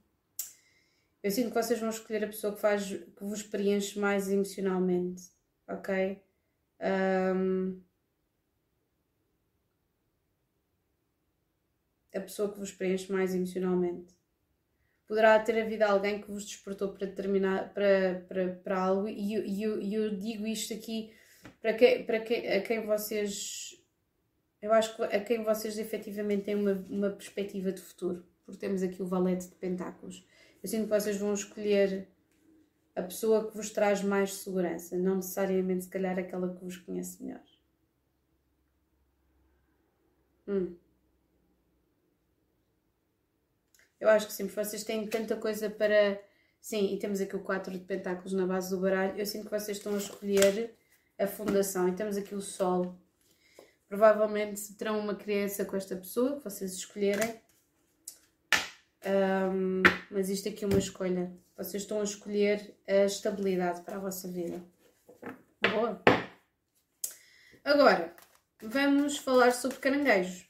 eu sinto que vocês vão escolher a pessoa que, faz, que vos preenche mais emocionalmente. Ok? Um, a pessoa que vos preenche mais emocionalmente. Poderá ter havido alguém que vos despertou para determinar para, para, para algo, e eu, eu, eu digo isto aqui para, que, para que, a quem vocês. Eu acho que a quem vocês efetivamente têm uma, uma perspectiva de futuro, porque temos aqui o valete de pentáculos. Eu sinto que vocês vão escolher a pessoa que vos traz mais segurança, não necessariamente, se calhar, aquela que vos conhece melhor. Hum. Eu acho que sim, porque vocês têm tanta coisa para. Sim, e temos aqui o 4 de pentáculos na base do baralho. Eu sinto que vocês estão a escolher a fundação. E temos aqui o Sol. Provavelmente terão uma criança com esta pessoa que vocês escolherem. Um, mas isto aqui é uma escolha. Vocês estão a escolher a estabilidade para a vossa vida. Boa! Agora, vamos falar sobre caranguejos.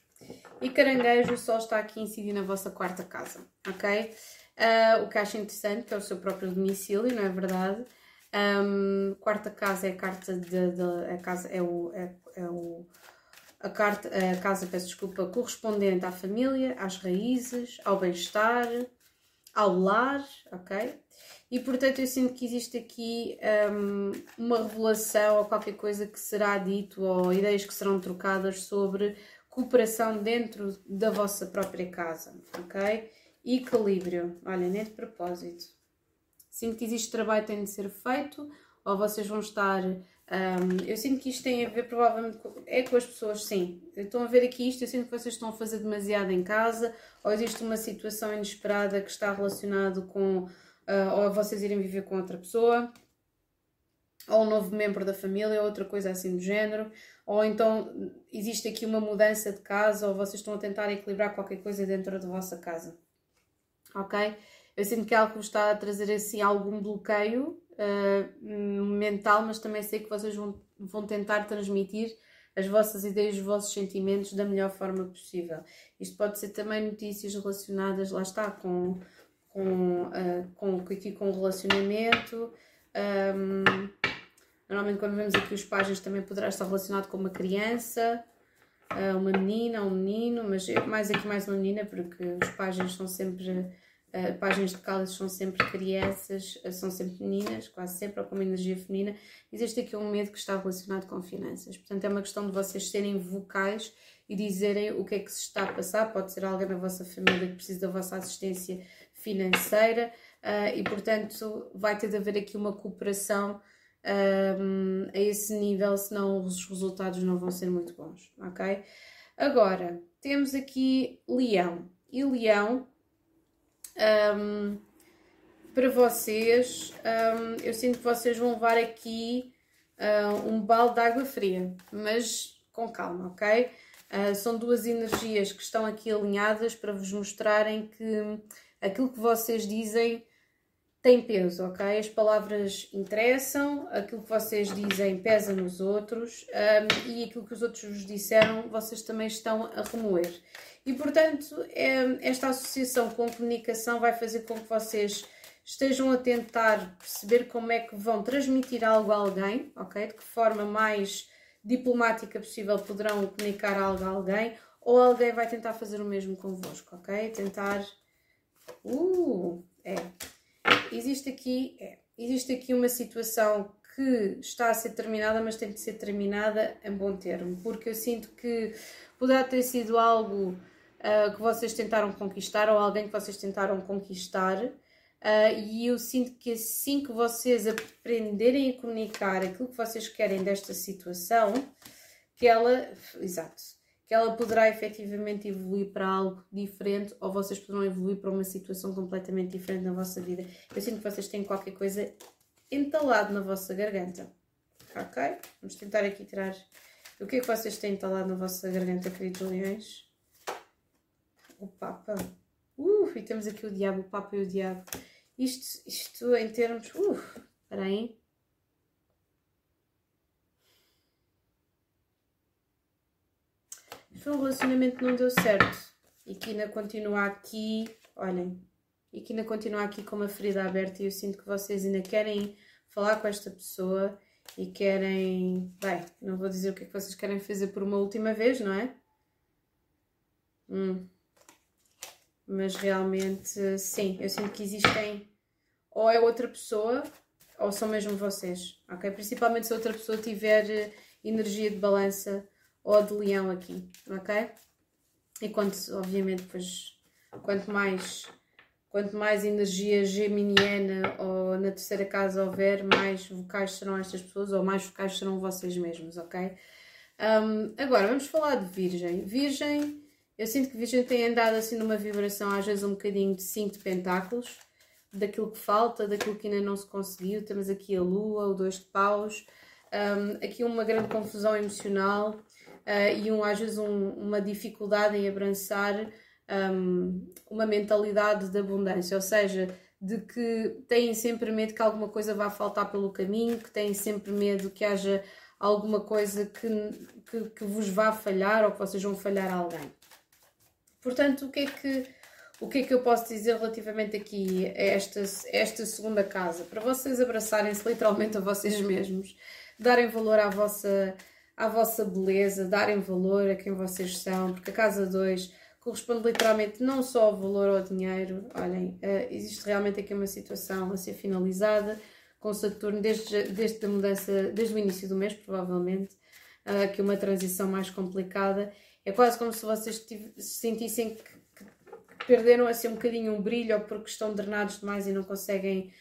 E caranguejo, o sol está aqui a incidir na vossa quarta casa, ok? Uh, o que acho interessante, que é o seu próprio domicílio, não é verdade? Um, quarta casa é a carta de, de a casa é o, é, é, o a carta a casa peço desculpa correspondente à família, às raízes, ao bem-estar, ao lar, ok? E portanto eu sinto que existe aqui um, uma revelação ou qualquer coisa que será dito ou ideias que serão trocadas sobre cooperação dentro da vossa própria casa, ok? Equilíbrio, olha, nem de propósito. Sinto que existe trabalho que tem de ser feito, ou vocês vão estar. Um, eu sinto que isto tem a ver, provavelmente, é com as pessoas, sim. Estão a ver aqui isto, eu sinto que vocês estão a fazer demasiado em casa, ou existe uma situação inesperada que está relacionado com. Uh, ou vocês irem viver com outra pessoa, ou um novo membro da família, ou outra coisa assim do género ou então existe aqui uma mudança de casa, ou vocês estão a tentar equilibrar qualquer coisa dentro da vossa casa. Ok? Eu sinto que é algo está a trazer assim algum bloqueio uh, mental, mas também sei que vocês vão, vão tentar transmitir as vossas ideias, os vossos sentimentos da melhor forma possível. Isto pode ser também notícias relacionadas, lá está, com, com, uh, com, aqui com o relacionamento. Um, Normalmente, quando vemos aqui os páginas, também poderá estar relacionado com uma criança, eh, uma menina, um menino, mas mais aqui mais uma menina, porque os páginas são sempre, eh, páginas de cálices são sempre crianças, eh, são sempre meninas, quase sempre, ou com uma energia feminina. Existe aqui um medo que está relacionado com finanças. Portanto, é uma questão de vocês serem vocais e dizerem o que é que se está a passar. Pode ser alguém na vossa família que precisa da vossa assistência financeira e, portanto, vai ter de haver aqui uma cooperação um, a esse nível, senão os resultados não vão ser muito bons, ok? Agora, temos aqui Leão. E Leão, um, para vocês, um, eu sinto que vocês vão levar aqui uh, um balde de água fria, mas com calma, ok? Uh, são duas energias que estão aqui alinhadas para vos mostrarem que aquilo que vocês dizem tem peso, ok? As palavras interessam, aquilo que vocês dizem pesa nos outros um, e aquilo que os outros vos disseram vocês também estão a remoer. E portanto, é, esta associação com comunicação vai fazer com que vocês estejam a tentar perceber como é que vão transmitir algo a alguém, ok? De que forma mais diplomática possível poderão comunicar algo a alguém, ou alguém vai tentar fazer o mesmo convosco, ok? Tentar. Uh, é. Existe aqui, é. Existe aqui uma situação que está a ser terminada, mas tem de ser terminada em bom termo, porque eu sinto que poderá ter sido algo uh, que vocês tentaram conquistar ou alguém que vocês tentaram conquistar Uh, e eu sinto que assim que vocês aprenderem a comunicar aquilo que vocês querem desta situação, que ela, exato, que ela poderá efetivamente evoluir para algo diferente ou vocês poderão evoluir para uma situação completamente diferente na vossa vida. Eu sinto que vocês têm qualquer coisa entalado na vossa garganta. Ok? Vamos tentar aqui tirar. O que é que vocês têm entalado na vossa garganta, queridos leões? O Papa. Uh, e temos aqui o Diabo, o Papa e o Diabo. Isto, isto em termos. Uh, espera aí. Foi um relacionamento não deu certo. E ainda continua aqui. Olhem. E ainda continua aqui com uma ferida aberta. E eu sinto que vocês ainda querem falar com esta pessoa. E querem. Bem, não vou dizer o que é que vocês querem fazer por uma última vez, não é? Hum mas realmente sim, eu sinto que existem ou é outra pessoa ou são mesmo vocês, ok? Principalmente se outra pessoa tiver eh, energia de balança ou de leão aqui, ok? E quanto, obviamente, pois, quanto mais quanto mais energia geminiana ou na terceira casa houver, mais vocais serão estas pessoas ou mais vocais serão vocês mesmos, ok? Um, agora, vamos falar de Virgem. Virgem eu sinto que Virgem tem andado assim numa vibração, às vezes um bocadinho de 5 de pentáculos, daquilo que falta, daquilo que ainda não se conseguiu. Temos aqui a Lua, o dois de paus, um, aqui uma grande confusão emocional uh, e um, às vezes um, uma dificuldade em abraçar um, uma mentalidade de abundância, ou seja, de que têm sempre medo que alguma coisa vá faltar pelo caminho, que têm sempre medo que haja alguma coisa que, que, que vos vá falhar ou que vocês vão falhar a alguém. Portanto, o que é que, o que, é que eu posso dizer relativamente aqui a esta, esta segunda casa? Para vocês abraçarem-se literalmente a vocês mesmos, darem valor à vossa, à vossa beleza, darem valor a quem vocês são, porque a casa 2 corresponde literalmente não só ao valor ao dinheiro, olhem, uh, existe realmente aqui uma situação a ser finalizada com Saturno desde, desde a mudança, desde o início do mês, provavelmente, uh, que uma transição mais complicada. É quase como se vocês sentissem que, que, perderam assim um bocadinho um brilho ou porque estão drenados demais e não conseguem,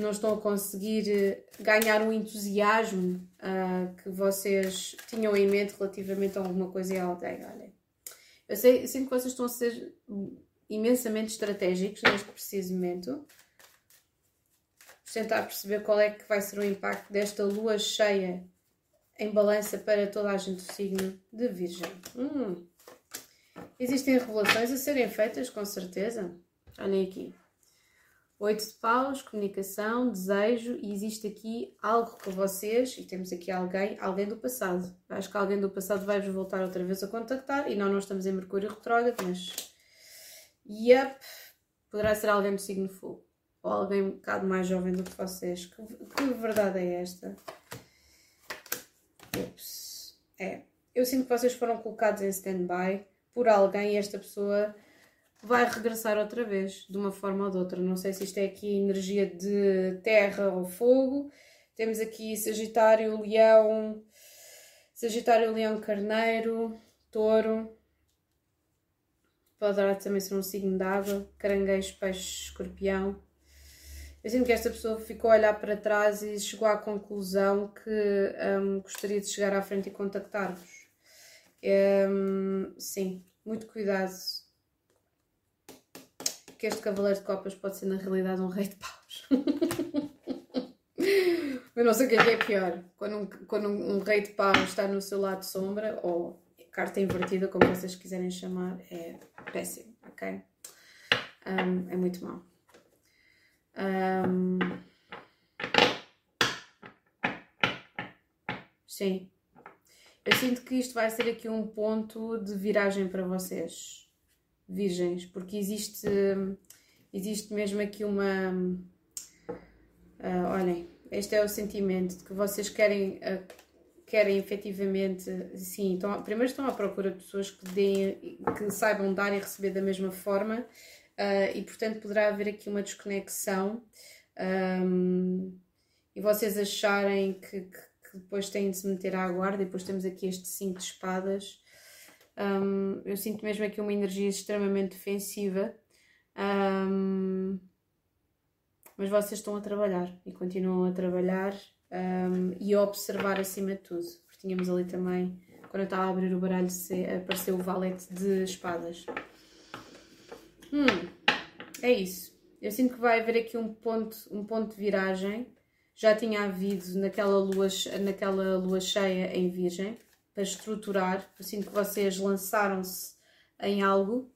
não estão a conseguir eh, ganhar um entusiasmo uh, que vocês tinham em mente relativamente a alguma coisa e a alguém. Olha, eu sei, sinto que vocês estão a ser imensamente estratégicos neste preciso momento. Tentar perceber qual é que vai ser o impacto desta lua cheia em balança para toda a gente do signo de Virgem. Hum. Existem revelações a serem feitas, com certeza. Olhem aqui. Oito de paus, comunicação, desejo, e existe aqui algo com vocês, e temos aqui alguém, alguém do passado. Acho que alguém do passado vai-vos voltar outra vez a contactar, e não, não estamos em Mercúrio retrógrado, mas. Yep, poderá ser alguém do signo fogo, ou alguém um bocado mais jovem do que vocês. Que, que verdade é esta? Ups. É. Eu sinto que vocês foram colocados em stand-by por alguém e esta pessoa vai regressar outra vez, de uma forma ou de outra. Não sei se isto é aqui energia de terra ou fogo. Temos aqui Sagitário, Leão, Sagitário, Leão, Carneiro, Touro. Poderá também ser um signo de água, caranguejo, peixe, escorpião. Eu sinto que esta pessoa ficou a olhar para trás e chegou à conclusão que um, gostaria de chegar à frente e contactar-vos. Um, sim, muito cuidado. Que este cavaleiro de copas pode ser na realidade um rei de paus. <laughs> Eu não sei o que é, que é pior. Quando, um, quando um, um rei de paus está no seu lado sombra, ou carta invertida, como vocês quiserem chamar, é péssimo, ok? Um, é muito mau. Sim. Eu sinto que isto vai ser aqui um ponto de viragem para vocês, virgens, porque existe, existe mesmo aqui uma. Uh, olhem, este é o sentimento de que vocês querem, uh, querem efetivamente, sim, estão, primeiro estão à procura de pessoas que, deem, que saibam dar e receber da mesma forma uh, e portanto poderá haver aqui uma desconexão um, e vocês acharem que, que, que, depois têm de se meter à guarda e depois temos aqui este 5 de espadas. Um, eu sinto mesmo aqui uma energia extremamente defensiva. Um, mas vocês estão a trabalhar e continuam a trabalhar um, e a observar acima de tudo. Porque tínhamos ali também, quando eu estava a abrir o baralho, apareceu o valete de espadas. Hum, é isso. Eu sinto que vai haver aqui um ponto, um ponto de viragem. Já tinha havido naquela lua, naquela lua cheia em Virgem, para estruturar. Eu sinto que vocês lançaram-se em algo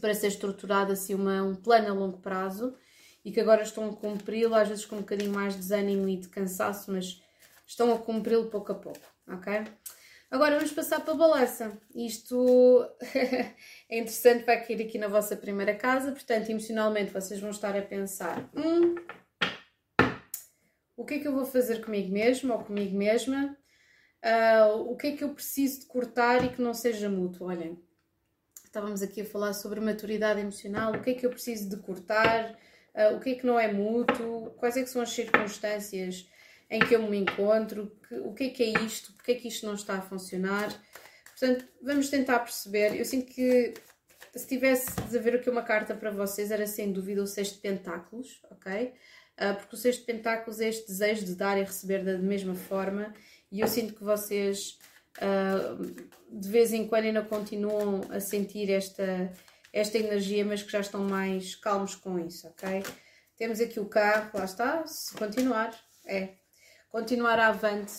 para ser estruturado assim uma, um plano a longo prazo e que agora estão a cumpri-lo, às vezes com um bocadinho mais de desânimo e de cansaço, mas estão a cumpri-lo pouco a pouco, ok? Agora vamos passar para a balança. Isto <laughs> é interessante, vai cair aqui na vossa primeira casa, portanto, emocionalmente vocês vão estar a pensar: hum, o que é que eu vou fazer comigo mesmo ou comigo mesma? Uh, o que é que eu preciso de cortar e que não seja mútuo? Olhem, estávamos aqui a falar sobre maturidade emocional, o que é que eu preciso de cortar? uh, o que é que não é mútuo, quais é que são as circunstâncias em que eu me encontro, que, o que é que é isto, porque é que isto não está a funcionar. Portanto, vamos tentar perceber. Eu sinto que se tivesse de haver aqui uma carta para vocês, era sem dúvida o Seis de Pentáculos, ok? Uh, porque o Seis de Pentáculos é este desejo de dar e receber da mesma forma, e eu sinto que vocês uh, de vez em quando ainda continuam a sentir esta, esta energia, mas que já estão mais calmos com isso, ok? Temos aqui o carro, lá está, se continuar, é. Continuar avante,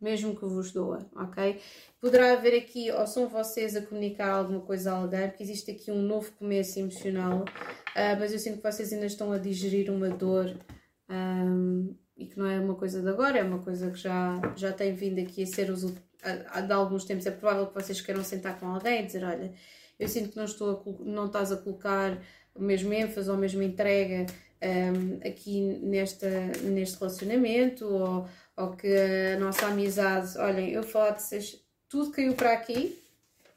mesmo que vos doa, ok? Poderá haver aqui, ou são vocês a comunicar alguma coisa a alguém, porque existe aqui um novo começo emocional, uh, mas eu sinto que vocês ainda estão a digerir uma dor um, e que não é uma coisa de agora, é uma coisa que já, já tem vindo aqui a ser os, a, a, de alguns tempos. É provável que vocês queiram sentar com alguém e dizer: Olha, eu sinto que não, estou a, não estás a colocar o mesmo ênfase ou a mesma entrega um, aqui nesta, neste relacionamento ou, ou que a nossa amizade, olhem, eu falar de vocês, tudo caiu para aqui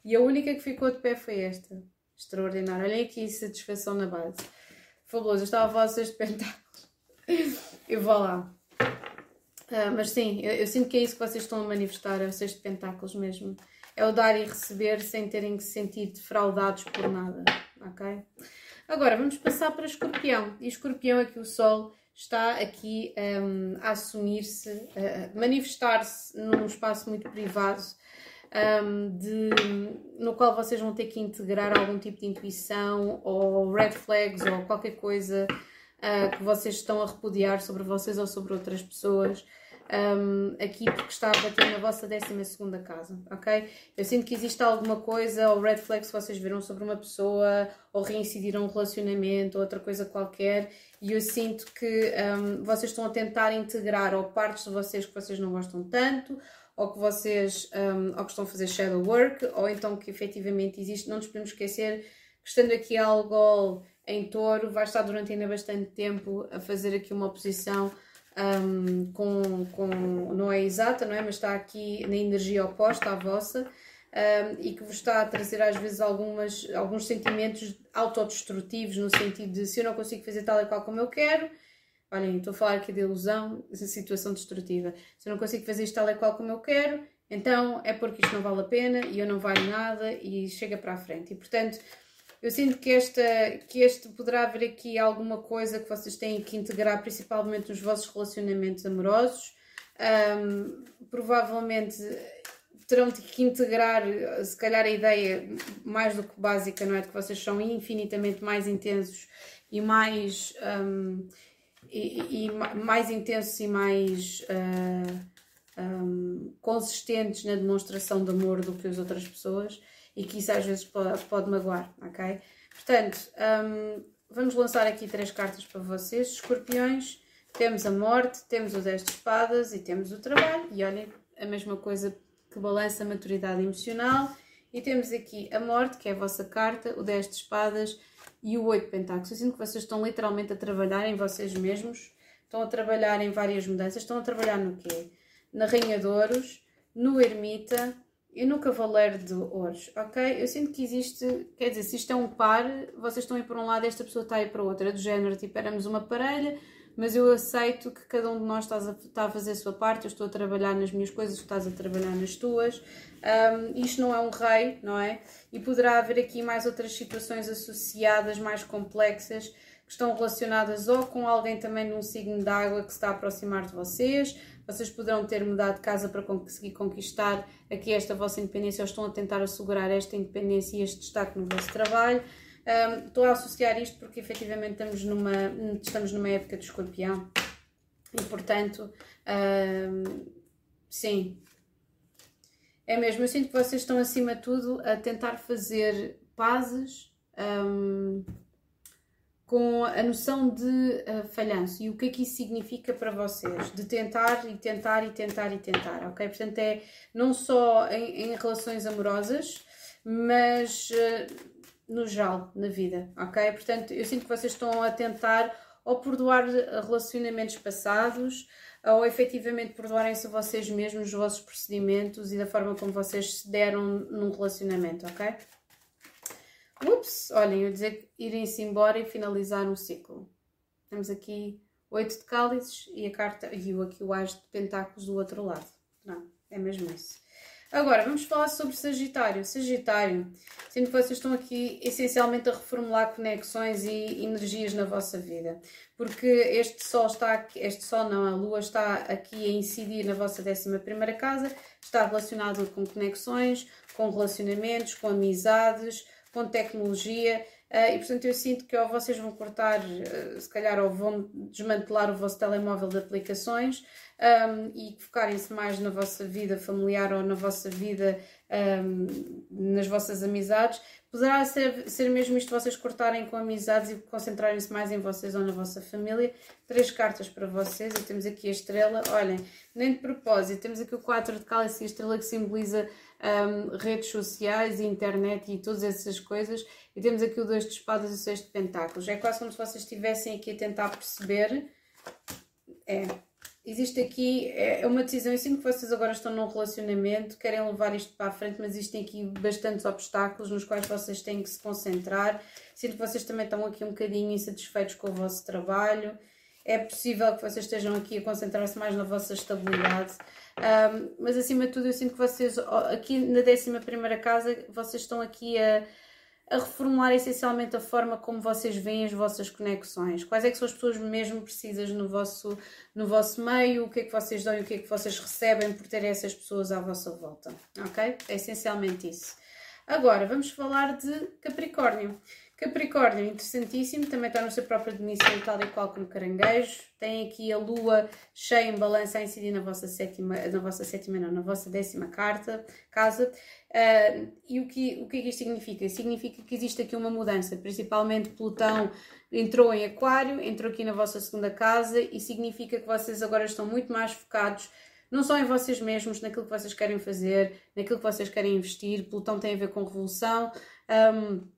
e a única que ficou de pé foi esta. Extraordinário. Olhem aqui satisfação na base. Fabuloso. Eu estava a falar de seis de pentáculos. Eu vou lá. Uh, mas sim, eu, eu, sinto que é isso que vocês estão a manifestar, é o de pentáculos mesmo é o dar e receber sem terem que se sentir defraudados por nada, ok? Agora vamos passar para escorpião. E escorpião aqui o sol está aqui um, a assumir-se, a manifestar-se num espaço muito privado, um, de, no qual vocês vão ter que integrar algum tipo de intuição ou red flags ou qualquer coisa uh, que vocês estão a repudiar sobre vocês ou sobre outras pessoas um, aqui porque está a bater na vossa 12 casa, ok? Eu sinto que existe alguma coisa ou red flags que vocês viram sobre uma pessoa ou reincidiram um relacionamento ou outra coisa qualquer e eu sinto que um, vocês estão a tentar integrar ou partes de vocês que vocês não gostam tanto ou que vocês um, ou que estão a fazer shadow work ou então que efetivamente existe, não nos podemos esquecer que estando aqui algo em touro vai estar durante ainda bastante tempo a fazer aqui uma oposição um, com, com, não é exata, não é? Mas está aqui na energia oposta à vossa um, e que vos está a trazer às vezes algumas, alguns sentimentos autodestrutivos, no sentido de se eu não consigo fazer tal e qual como eu quero, olhem, estou a falar aqui de ilusão, essa situação destrutiva, se eu não consigo fazer isto tal e qual como eu quero, então é porque isto não vale a pena e eu não valho nada e chega para a frente. E portanto, Eu sinto que, esta, que este poderá haver aqui alguma coisa que vocês têm que integrar, principalmente nos vossos relacionamentos amorosos. Um, provavelmente terão que integrar, se calhar, a ideia mais do que básica, não é? De que vocês são infinitamente mais intensos e mais. Um, e, e, mais intensos e mais uh, um, consistentes na demonstração de amor do que as outras pessoas e que isso às vezes pode, pode magoar, ok? Portanto, um, vamos lançar aqui três cartas para vocês, escorpiões. Temos a morte, temos o 10 de espadas e temos o trabalho. E olhem, a mesma coisa que balança a maturidade emocional. E temos aqui a morte, que é a vossa carta, o 10 de espadas e o 8 de pentáculos. Eu sinto que vocês estão literalmente a trabalhar em vocês mesmos, estão a trabalhar em várias mudanças, estão a trabalhar no quê? Na Rainha de Ouros, no Ermita e no Cavaleiro de Ouros, ok? Eu sinto que existe, quer dizer, se isto é um par, vocês estão a ir para um lado esta pessoa está a ir para o outro, é do género, tipo, éramos uma parelha, mas eu aceito que cada um de nós está a, está a fazer a sua parte, eu estou a trabalhar nas minhas coisas, tu estás a trabalhar nas tuas. Um, isto não é um rei, não é? E poderá haver aqui mais outras situações associadas, mais complexas, que estão relacionadas ou com alguém também num signo de água que se está a aproximar de vocês, vocês poderão ter mudado de casa para conseguir conquistar aqui esta vossa independência ou estão a tentar assegurar esta independência e este destaque no vosso trabalho. Um, estou a associar isto porque efetivamente estamos numa, estamos numa época de escorpião e portanto, um, sim, é mesmo. Eu sinto que vocês estão acima de tudo a tentar fazer pazes um, com a noção de uh, falhanço e o que é que isso significa para vocês, de tentar e tentar e tentar e tentar, ok? Portanto, é não só em, em relações amorosas, mas. Uh, no geral, na vida, ok? Portanto, eu sinto que vocês estão a tentar ou perdoar relacionamentos passados, ou efetivamente perdoarem-se vocês mesmos os vossos procedimentos e da forma como vocês se deram num relacionamento, ok? Ups, olhem, eu dizer irem-se embora e finalizar um ciclo. Temos aqui oito de cálices e a carta e o aqui o as de pentáculos do outro lado. Não, é mesmo isso. Agora, vamos falar sobre Sagitário. Sagitário, sendo que vocês estão aqui essencialmente a reformular conexões e energias na vossa vida. Porque este Sol está aqui, este Sol não, a Lua está aqui a incidir na vossa 11 primeira casa, está relacionado com conexões, com relacionamentos, com amizades, com tecnologia. Uh, e portanto eu sinto que ou vocês vão cortar, uh, se calhar, ou vão desmantelar o vosso telemóvel de aplicações, um, e focarem-se mais na vossa vida familiar ou na vossa vida, um, nas vossas amizades. Poderá ser, ser mesmo isto vocês cortarem com amizades e concentrarem-se mais em vocês ou na vossa família. Três cartas para vocês. E temos aqui a estrela. Olhem, nem de propósito, temos aqui o 4 de cálice e a estrela que simboliza um, redes sociais, internet e todas essas coisas. E temos aqui o 2 de espadas e o 6 de pentáculos. É quase como se vocês estivessem aqui a tentar perceber. É, existe aqui, é, é uma decisão, eu sinto que vocês agora estão num relacionamento, querem levar isto para a frente, mas existem aqui bastantes obstáculos nos quais vocês têm que se concentrar. Sinto que vocês também estão aqui um bocadinho insatisfeitos com o vosso trabalho. É possível que vocês estejam aqui a concentrar-se mais na vossa estabilidade. Um, mas acima de tudo, eu sinto que vocês, aqui na 11 casa, vocês estão aqui a a reformular essencialmente a forma como vocês veem as vossas conexões. Quais é que são as pessoas mesmo precisas no vosso, no vosso meio, o que é que vocês dão e o que é que vocês recebem por ter essas pessoas à vossa volta, ok? É essencialmente isso. Agora, vamos falar de Capricórnio. Capricórnio, interessantíssimo, também está no seu próprio domicílio, tal e qual como caranguejo. Tem aqui a lua cheia em balança a incidir na vossa sétima, na vossa sétima não, na vossa décima carta, casa. Uh, e o que, o que é que isto significa? Significa que existe aqui uma mudança, principalmente Plutão entrou em Aquário, entrou aqui na vossa segunda casa e significa que vocês agora estão muito mais focados não só em vocês mesmos, naquilo que vocês querem fazer, naquilo que vocês querem investir. Plutão tem a ver com revolução. Um,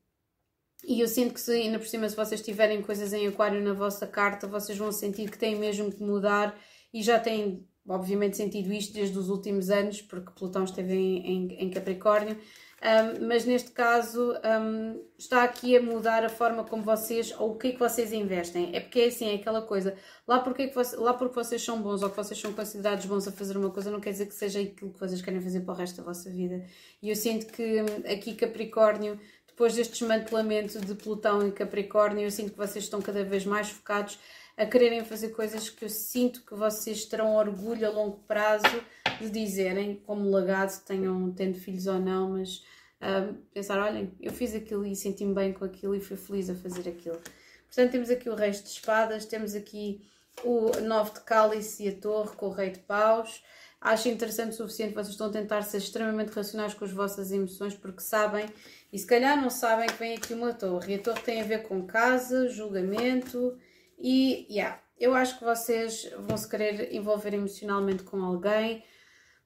e eu sinto que se ainda por cima, se vocês tiverem coisas em aquário na vossa carta, vocês vão sentir que têm mesmo que mudar e já têm, obviamente, sentido isto desde os últimos anos, porque Plutão esteve em, em, em Capricórnio. Um, mas neste caso um, está aqui a mudar a forma como vocês ou o que é que vocês investem. É porque é assim, é aquela coisa, lá porque, é que vocês, lá porque vocês são bons ou que vocês são considerados bons a fazer uma coisa, não quer dizer que seja aquilo que vocês querem fazer para o resto da vossa vida. E eu sinto que hum, aqui Capricórnio depois deste desmantelamento de Plutão e Capricórnio, eu sinto que vocês estão cada vez mais focados a quererem fazer coisas que eu sinto que vocês terão orgulho a longo prazo de dizerem, como legado, tenham tendo filhos ou não, mas uh, pensar, olhem, eu fiz aquilo e senti-me bem com aquilo e fui feliz a fazer aquilo. Portanto, temos aqui o Reis de Espadas, temos aqui o Nove de Cálice e a Torre com o Rei de Paus. Acho interessante o suficiente, vocês estão a tentar ser extremamente racionais com as vossas emoções, porque sabem, e se calhar não sabem que vem aqui uma torre. E a torre tem a ver com casa, julgamento, e, yeah, eu acho que vocês vão se querer envolver emocionalmente com alguém.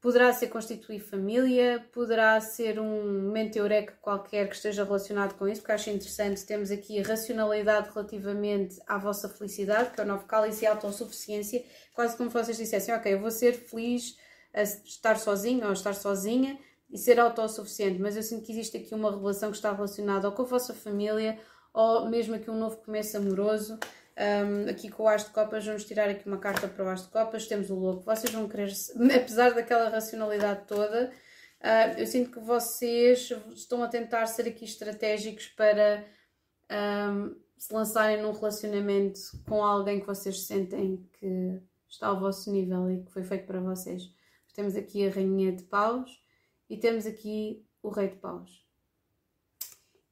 Poderá ser constituir família, poderá ser um momento qualquer que esteja relacionado com isso, porque acho interessante. Temos aqui a racionalidade relativamente à vossa felicidade, que é o novo cálice e a autossuficiência. Quase como vocês dissessem, ok, eu vou ser feliz estar sozinho ou estar sozinha e ser autossuficiente, mas eu sinto que existe aqui uma revelação que está relacionada ou com a vossa família ou mesmo aqui um novo começo amoroso. Um, aqui com o As de Copas, vamos tirar aqui uma carta para o As de Copas. Temos o Louco. Vocês vão querer, <laughs> apesar daquela racionalidade toda, uh, eu sinto que vocês estão a tentar ser aqui estratégicos para um, se lançarem num relacionamento com alguém que vocês sentem que está ao vosso nível e que foi feito para vocês. Temos aqui a Rainha de Paus e temos aqui o Rei de Paus.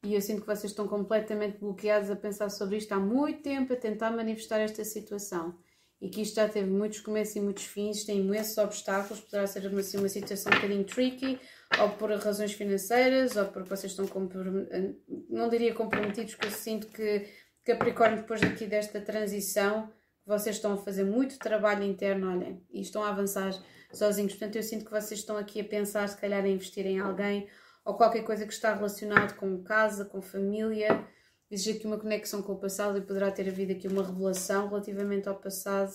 E eu sinto que vocês estão completamente bloqueados a pensar sobre isto há muito tempo, a tentar manifestar esta situação. E que isto já teve muitos começos e muitos fins, tem imensos obstáculos, poderá ser assim, uma situação um bocadinho tricky, ou por razões financeiras, ou porque vocês estão, não diria comprometidos, porque eu sinto que Capricórnio, depois daqui desta transição, vocês estão a fazer muito trabalho interno, olhem, e estão a avançar sozinhos. Portanto, eu sinto que vocês estão aqui a pensar, se calhar, em investir em alguém ou qualquer coisa que está relacionado com casa, com família. Existe aqui uma conexão com o passado e poderá ter havido aqui uma revelação relativamente ao passado.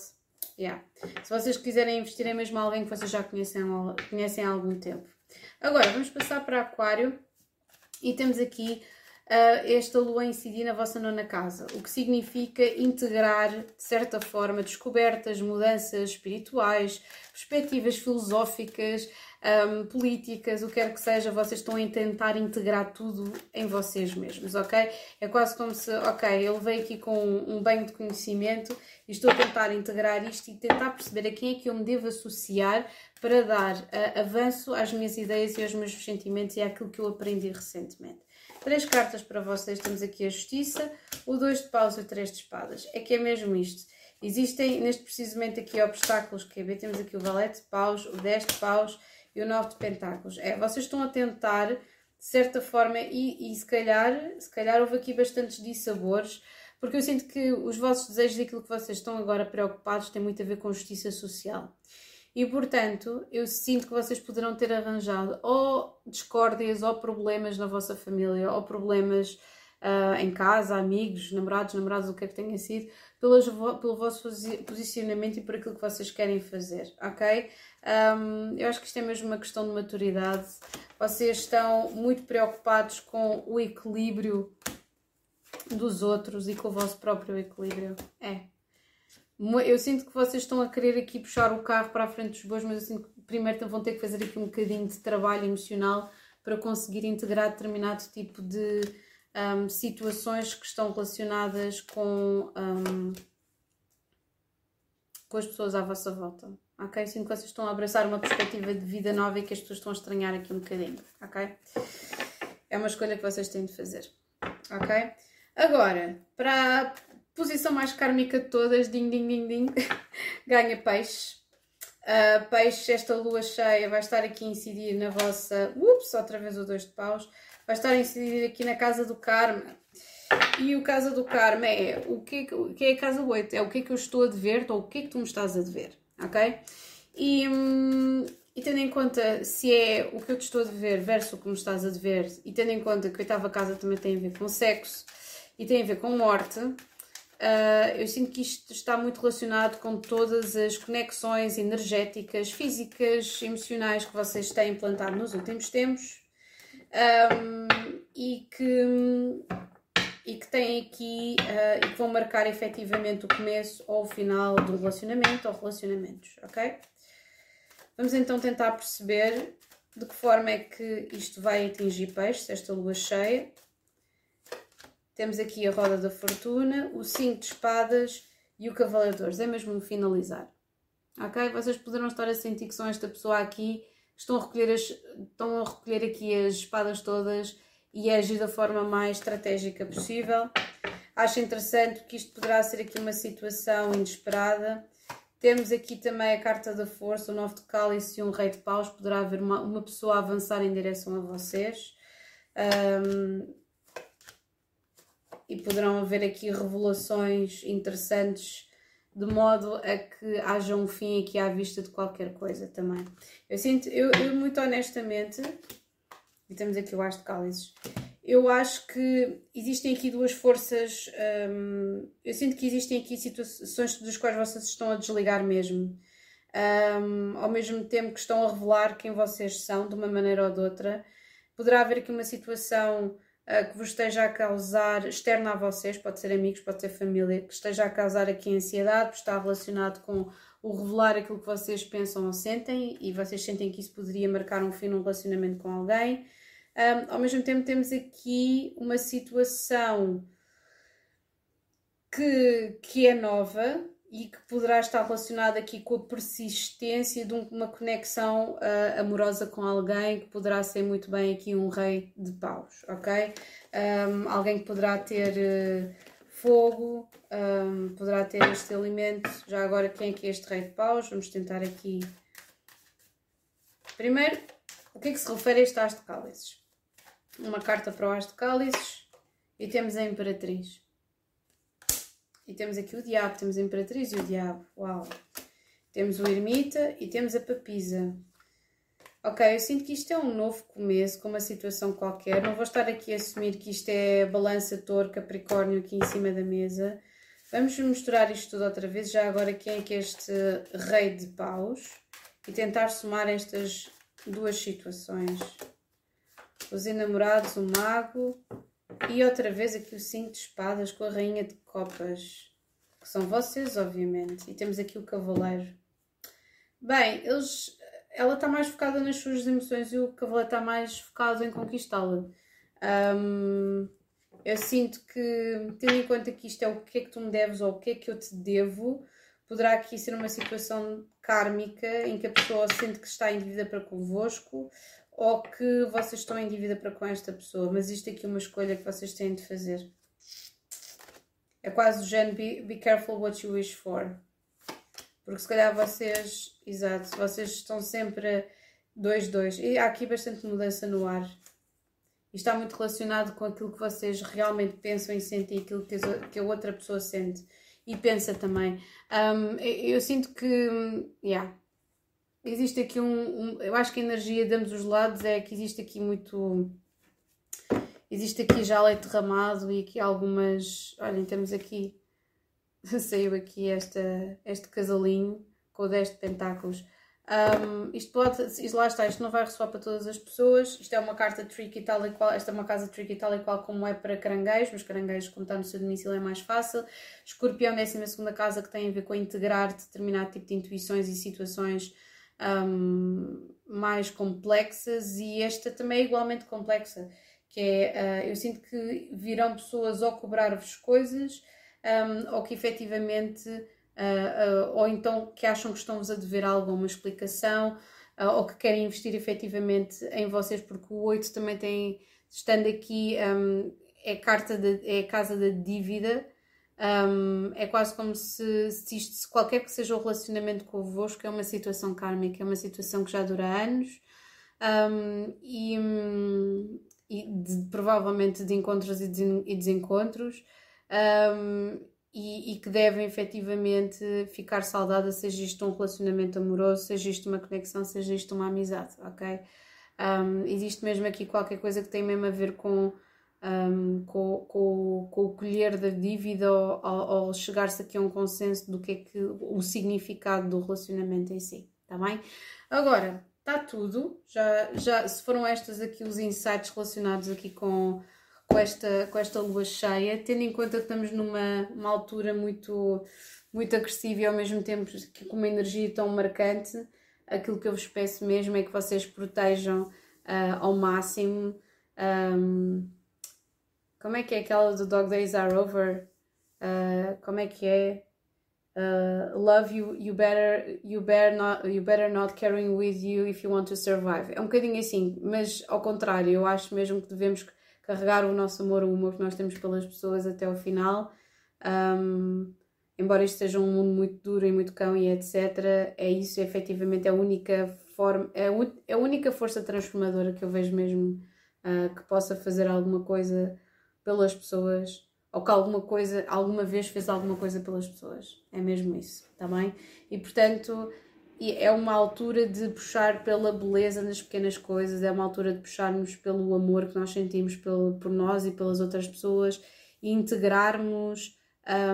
Yeah. Se vocês quiserem investir em mesmo alguém que vocês já conhecem, conhecem há algum tempo. Agora, vamos passar para Aquário e temos aqui esta lua incidir na vossa nona casa, o que significa integrar, de certa forma, descobertas, mudanças espirituais, perspectivas filosóficas, um, políticas, o que quer que seja, vocês estão a tentar integrar tudo em vocês mesmos, ok? É quase como se, ok, eu veio aqui com um banho de conhecimento e estou a tentar integrar isto e tentar perceber a quem é que eu me devo associar para dar uh, avanço às minhas ideias e aos meus sentimentos e àquilo que eu aprendi recentemente. Três cartas para vocês, temos aqui a Justiça, o dois de paus e o três de espadas. É que é mesmo isto. Existem neste precisamente aqui obstáculos que é, temos aqui o valete de paus, o 10 de paus e o 9 de pentáculos. É, vocês estão a tentar, de certa forma, e, e se calhar, se calhar houve aqui bastantes dissabores, porque eu sinto que os vossos desejos daquilo que vocês estão agora preocupados tem muito a ver com justiça social. E portanto, eu sinto que vocês poderão ter arranjado ou discórdias ou problemas na vossa família, ou problemas uh, em casa, amigos, namorados, namorados, o que é que tenha sido, pelas, pelo vosso posicionamento e por aquilo que vocês querem fazer, ok? Um, eu acho que isto é mesmo uma questão de maturidade. Vocês estão muito preocupados com o equilíbrio dos outros e com o vosso próprio equilíbrio. É. Eu sinto que vocês estão a querer aqui puxar o carro para a frente dos bois, mas eu sinto que primeiro vão ter que fazer aqui um bocadinho de trabalho emocional para conseguir integrar determinado tipo de um, situações que estão relacionadas com, um, com as pessoas à vossa volta ok? Sinto que vocês estão a abraçar uma perspectiva de vida nova e que as pessoas estão a estranhar aqui um bocadinho, ok? É uma escolha que vocês têm de fazer, ok? Agora, para posição mais kármica de todas, ding, ding, ding, ding, <laughs> ganha peixe. Uh, peixe, esta lua cheia vai estar aqui a incidir na vossa. Ups, outra vez o dois de paus. Vai estar a incidir aqui na casa do karma. E o casa do karma é o que, o que é a casa 8? É o que é que eu estou a dever ou o que é que tu me estás a dever ok? E, hum, e tendo em conta se é o que eu te estou a dever versus o que me estás a dever, e tendo em conta que a oitava casa também tem a ver com sexo e tem a ver com morte, uh, eu sinto que isto está muito relacionado com todas as conexões energéticas, físicas, emocionais que vocês têm implantado nos últimos tempos. Um, e que e que têm aqui uh, e que vão marcar efetivamente o começo ou o final do relacionamento ou relacionamentos, ok? Vamos então tentar perceber de que forma é que isto vai atingir peixe, esta lua cheia. Temos aqui a roda da fortuna, o 5 de espadas e o cavaladores. É mesmo finalizar. Ok? Vocês poderão estar a sentir que são esta pessoa aqui, estão a recolher, as, estão a recolher aqui as espadas todas e agir da forma mais estratégica possível. Acho interessante que isto poderá ser aqui uma situação inesperada. Temos aqui também a carta da força, o nove de cálice e um rei de paus. Poderá haver uma, uma pessoa a avançar em direção a vocês. Um, e poderão haver aqui revelações interessantes de modo a que haja um fim aqui à vista de qualquer coisa também. Eu sinto, eu, eu muito honestamente, e temos aqui o As de Cálices, eu acho que existem aqui duas forças. Um, eu sinto que existem aqui situações das quais vocês estão a desligar mesmo. Um, ao mesmo tempo que estão a revelar quem vocês são, de uma maneira ou de outra. Poderá haver aqui uma situação uh, que vos esteja a causar, externa a vocês, pode ser amigos, pode ser família, que esteja a causar aqui ansiedade, está relacionado com o revelar aquilo que vocês pensam ou sentem e vocês sentem que isso poderia marcar um fim num relacionamento com alguém. Um, ao mesmo tempo, temos aqui uma situação que, que é nova e que poderá estar relacionada aqui com a persistência de uma conexão uh, amorosa com alguém que poderá ser muito bem aqui um rei de paus, ok? Um, alguém que poderá ter uh, fogo, um, poderá ter este elemento. Já agora, quem é que é este rei de paus? Vamos tentar aqui. Primeiro, o que é que se refere a este as de cálices? uma carta para o As de Cálices e temos a Imperatriz. E temos aqui o Diabo, temos a Imperatriz e o Diabo. Uau! Temos o Ermita e temos a Papisa. Ok, eu sinto que isto é um novo começo, com uma situação qualquer. Não vou estar aqui a assumir que isto é balança, touro, capricórnio aqui em cima da mesa. Vamos misturar isto tudo outra vez. Já agora quem é que é este rei de paus? E tentar somar estas duas situações os enamorados, o mago e outra vez aqui o cinco de espadas com a rainha de copas, que são vocês, obviamente. E temos aqui o cavaleiro. Bem, eles, ela está mais focada nas suas emoções e o cavaleiro está mais focado em conquistá-la. Um, eu sinto que, tendo em conta que isto é o que é que tu me deves ou o que é que eu te devo, poderá aqui ser uma situação kármica em que a pessoa sente que está em dívida para convosco ou que vocês estão em dívida para com esta pessoa, mas isto aqui é uma escolha que vocês têm de fazer. É quase o género be, be careful what you wish for. Porque se calhar vocês, exato, vocês estão sempre dois, dois. E há aqui bastante mudança no ar. E está muito relacionado com aquilo que vocês realmente pensam e sentem, aquilo que a outra pessoa sente e pensa também. Um, eu, eu sinto que, yeah, existe aqui um, um, Eu acho que a energia de ambos os lados é que existe aqui muito. Existe aqui já leite derramado e aqui algumas. Olhem, temos aqui. <laughs> Saiu aqui esta, este casalinho com o 10 de pentáculos. Um, isto pode, isto, lá está, isto não vai ressoar para todas as pessoas. Isto é uma carta tricky tal e qual, esta é uma casa tricky tal e qual como é para caranguejos, mas caranguejos, como está no seu domicílio, é mais fácil. Escorpião, 12 segunda casa, que tem a ver com integrar determinado tipo de intuições e situações um, mais complexas e esta também é igualmente complexa, que é, uh, eu sinto que virão pessoas ou cobrar-vos coisas um, ou que efetivamente, uh, uh, ou então que acham que estão-vos a dever alguma explicação ou que querem investir efetivamente em vocês, porque o 8 também tem, estando aqui, um, é, carta de, é a casa da dívida, um, é quase como se, se, isto, qualquer que seja o relacionamento convosco é uma situação kármica, é uma situação que já dura anos um, e, e de, provavelmente de encontros e, e desencontros um, e, e, que devem efetivamente ficar saudada, seja isto um relacionamento amoroso, seja isto uma conexão, seja isto uma amizade, ok? existe mesmo aqui qualquer coisa que tem mesmo a ver com um, com, com, com, o colher da dívida ou, ou, chegar-se aqui a um consenso do que é que o significado do relacionamento em si, tá bem? Agora, está tudo, já, já se foram estas aqui os insights relacionados aqui com, com, esta, com esta lua cheia, tendo em conta que estamos numa uma altura muito, muito agressiva e ao mesmo tempo com uma energia tão marcante, aquilo que eu vos peço mesmo é que vocês protejam uh, ao máximo um, como é que é aquela do Dog Days Are Over? Uh, como é que é? Uh, love you, you better, you better not, you better not carrying with you if you want to survive. É um bocadinho assim, mas ao contrário, eu acho mesmo que devemos carregar o nosso amor, o amor que nós temos pelas pessoas até ao final. Um, embora isto seja um mundo muito duro e muito cão e etc., é isso, efetivamente, é a única forma, é a única força transformadora que eu vejo mesmo uh, que possa fazer alguma coisa pelas pessoas ou que alguma coisa, alguma vez fez alguma coisa pelas pessoas. É mesmo isso, está bem? E portanto, é uma altura de puxar pela beleza nas pequenas coisas, é uma altura de puxarmos pelo amor que nós sentimos pelo, por nós e pelas outras pessoas e integrarmos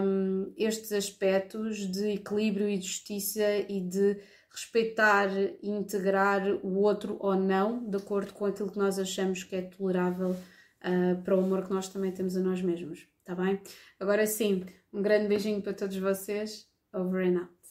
um, estes aspectos de equilíbrio e justiça e de respeitar e integrar o outro ou não, de acordo com aquilo que nós achamos que é tolerável uh, para o amor que nós também temos a nós mesmos, tá bem? Agora sim, um grande beijinho para todos vocês. Over and out.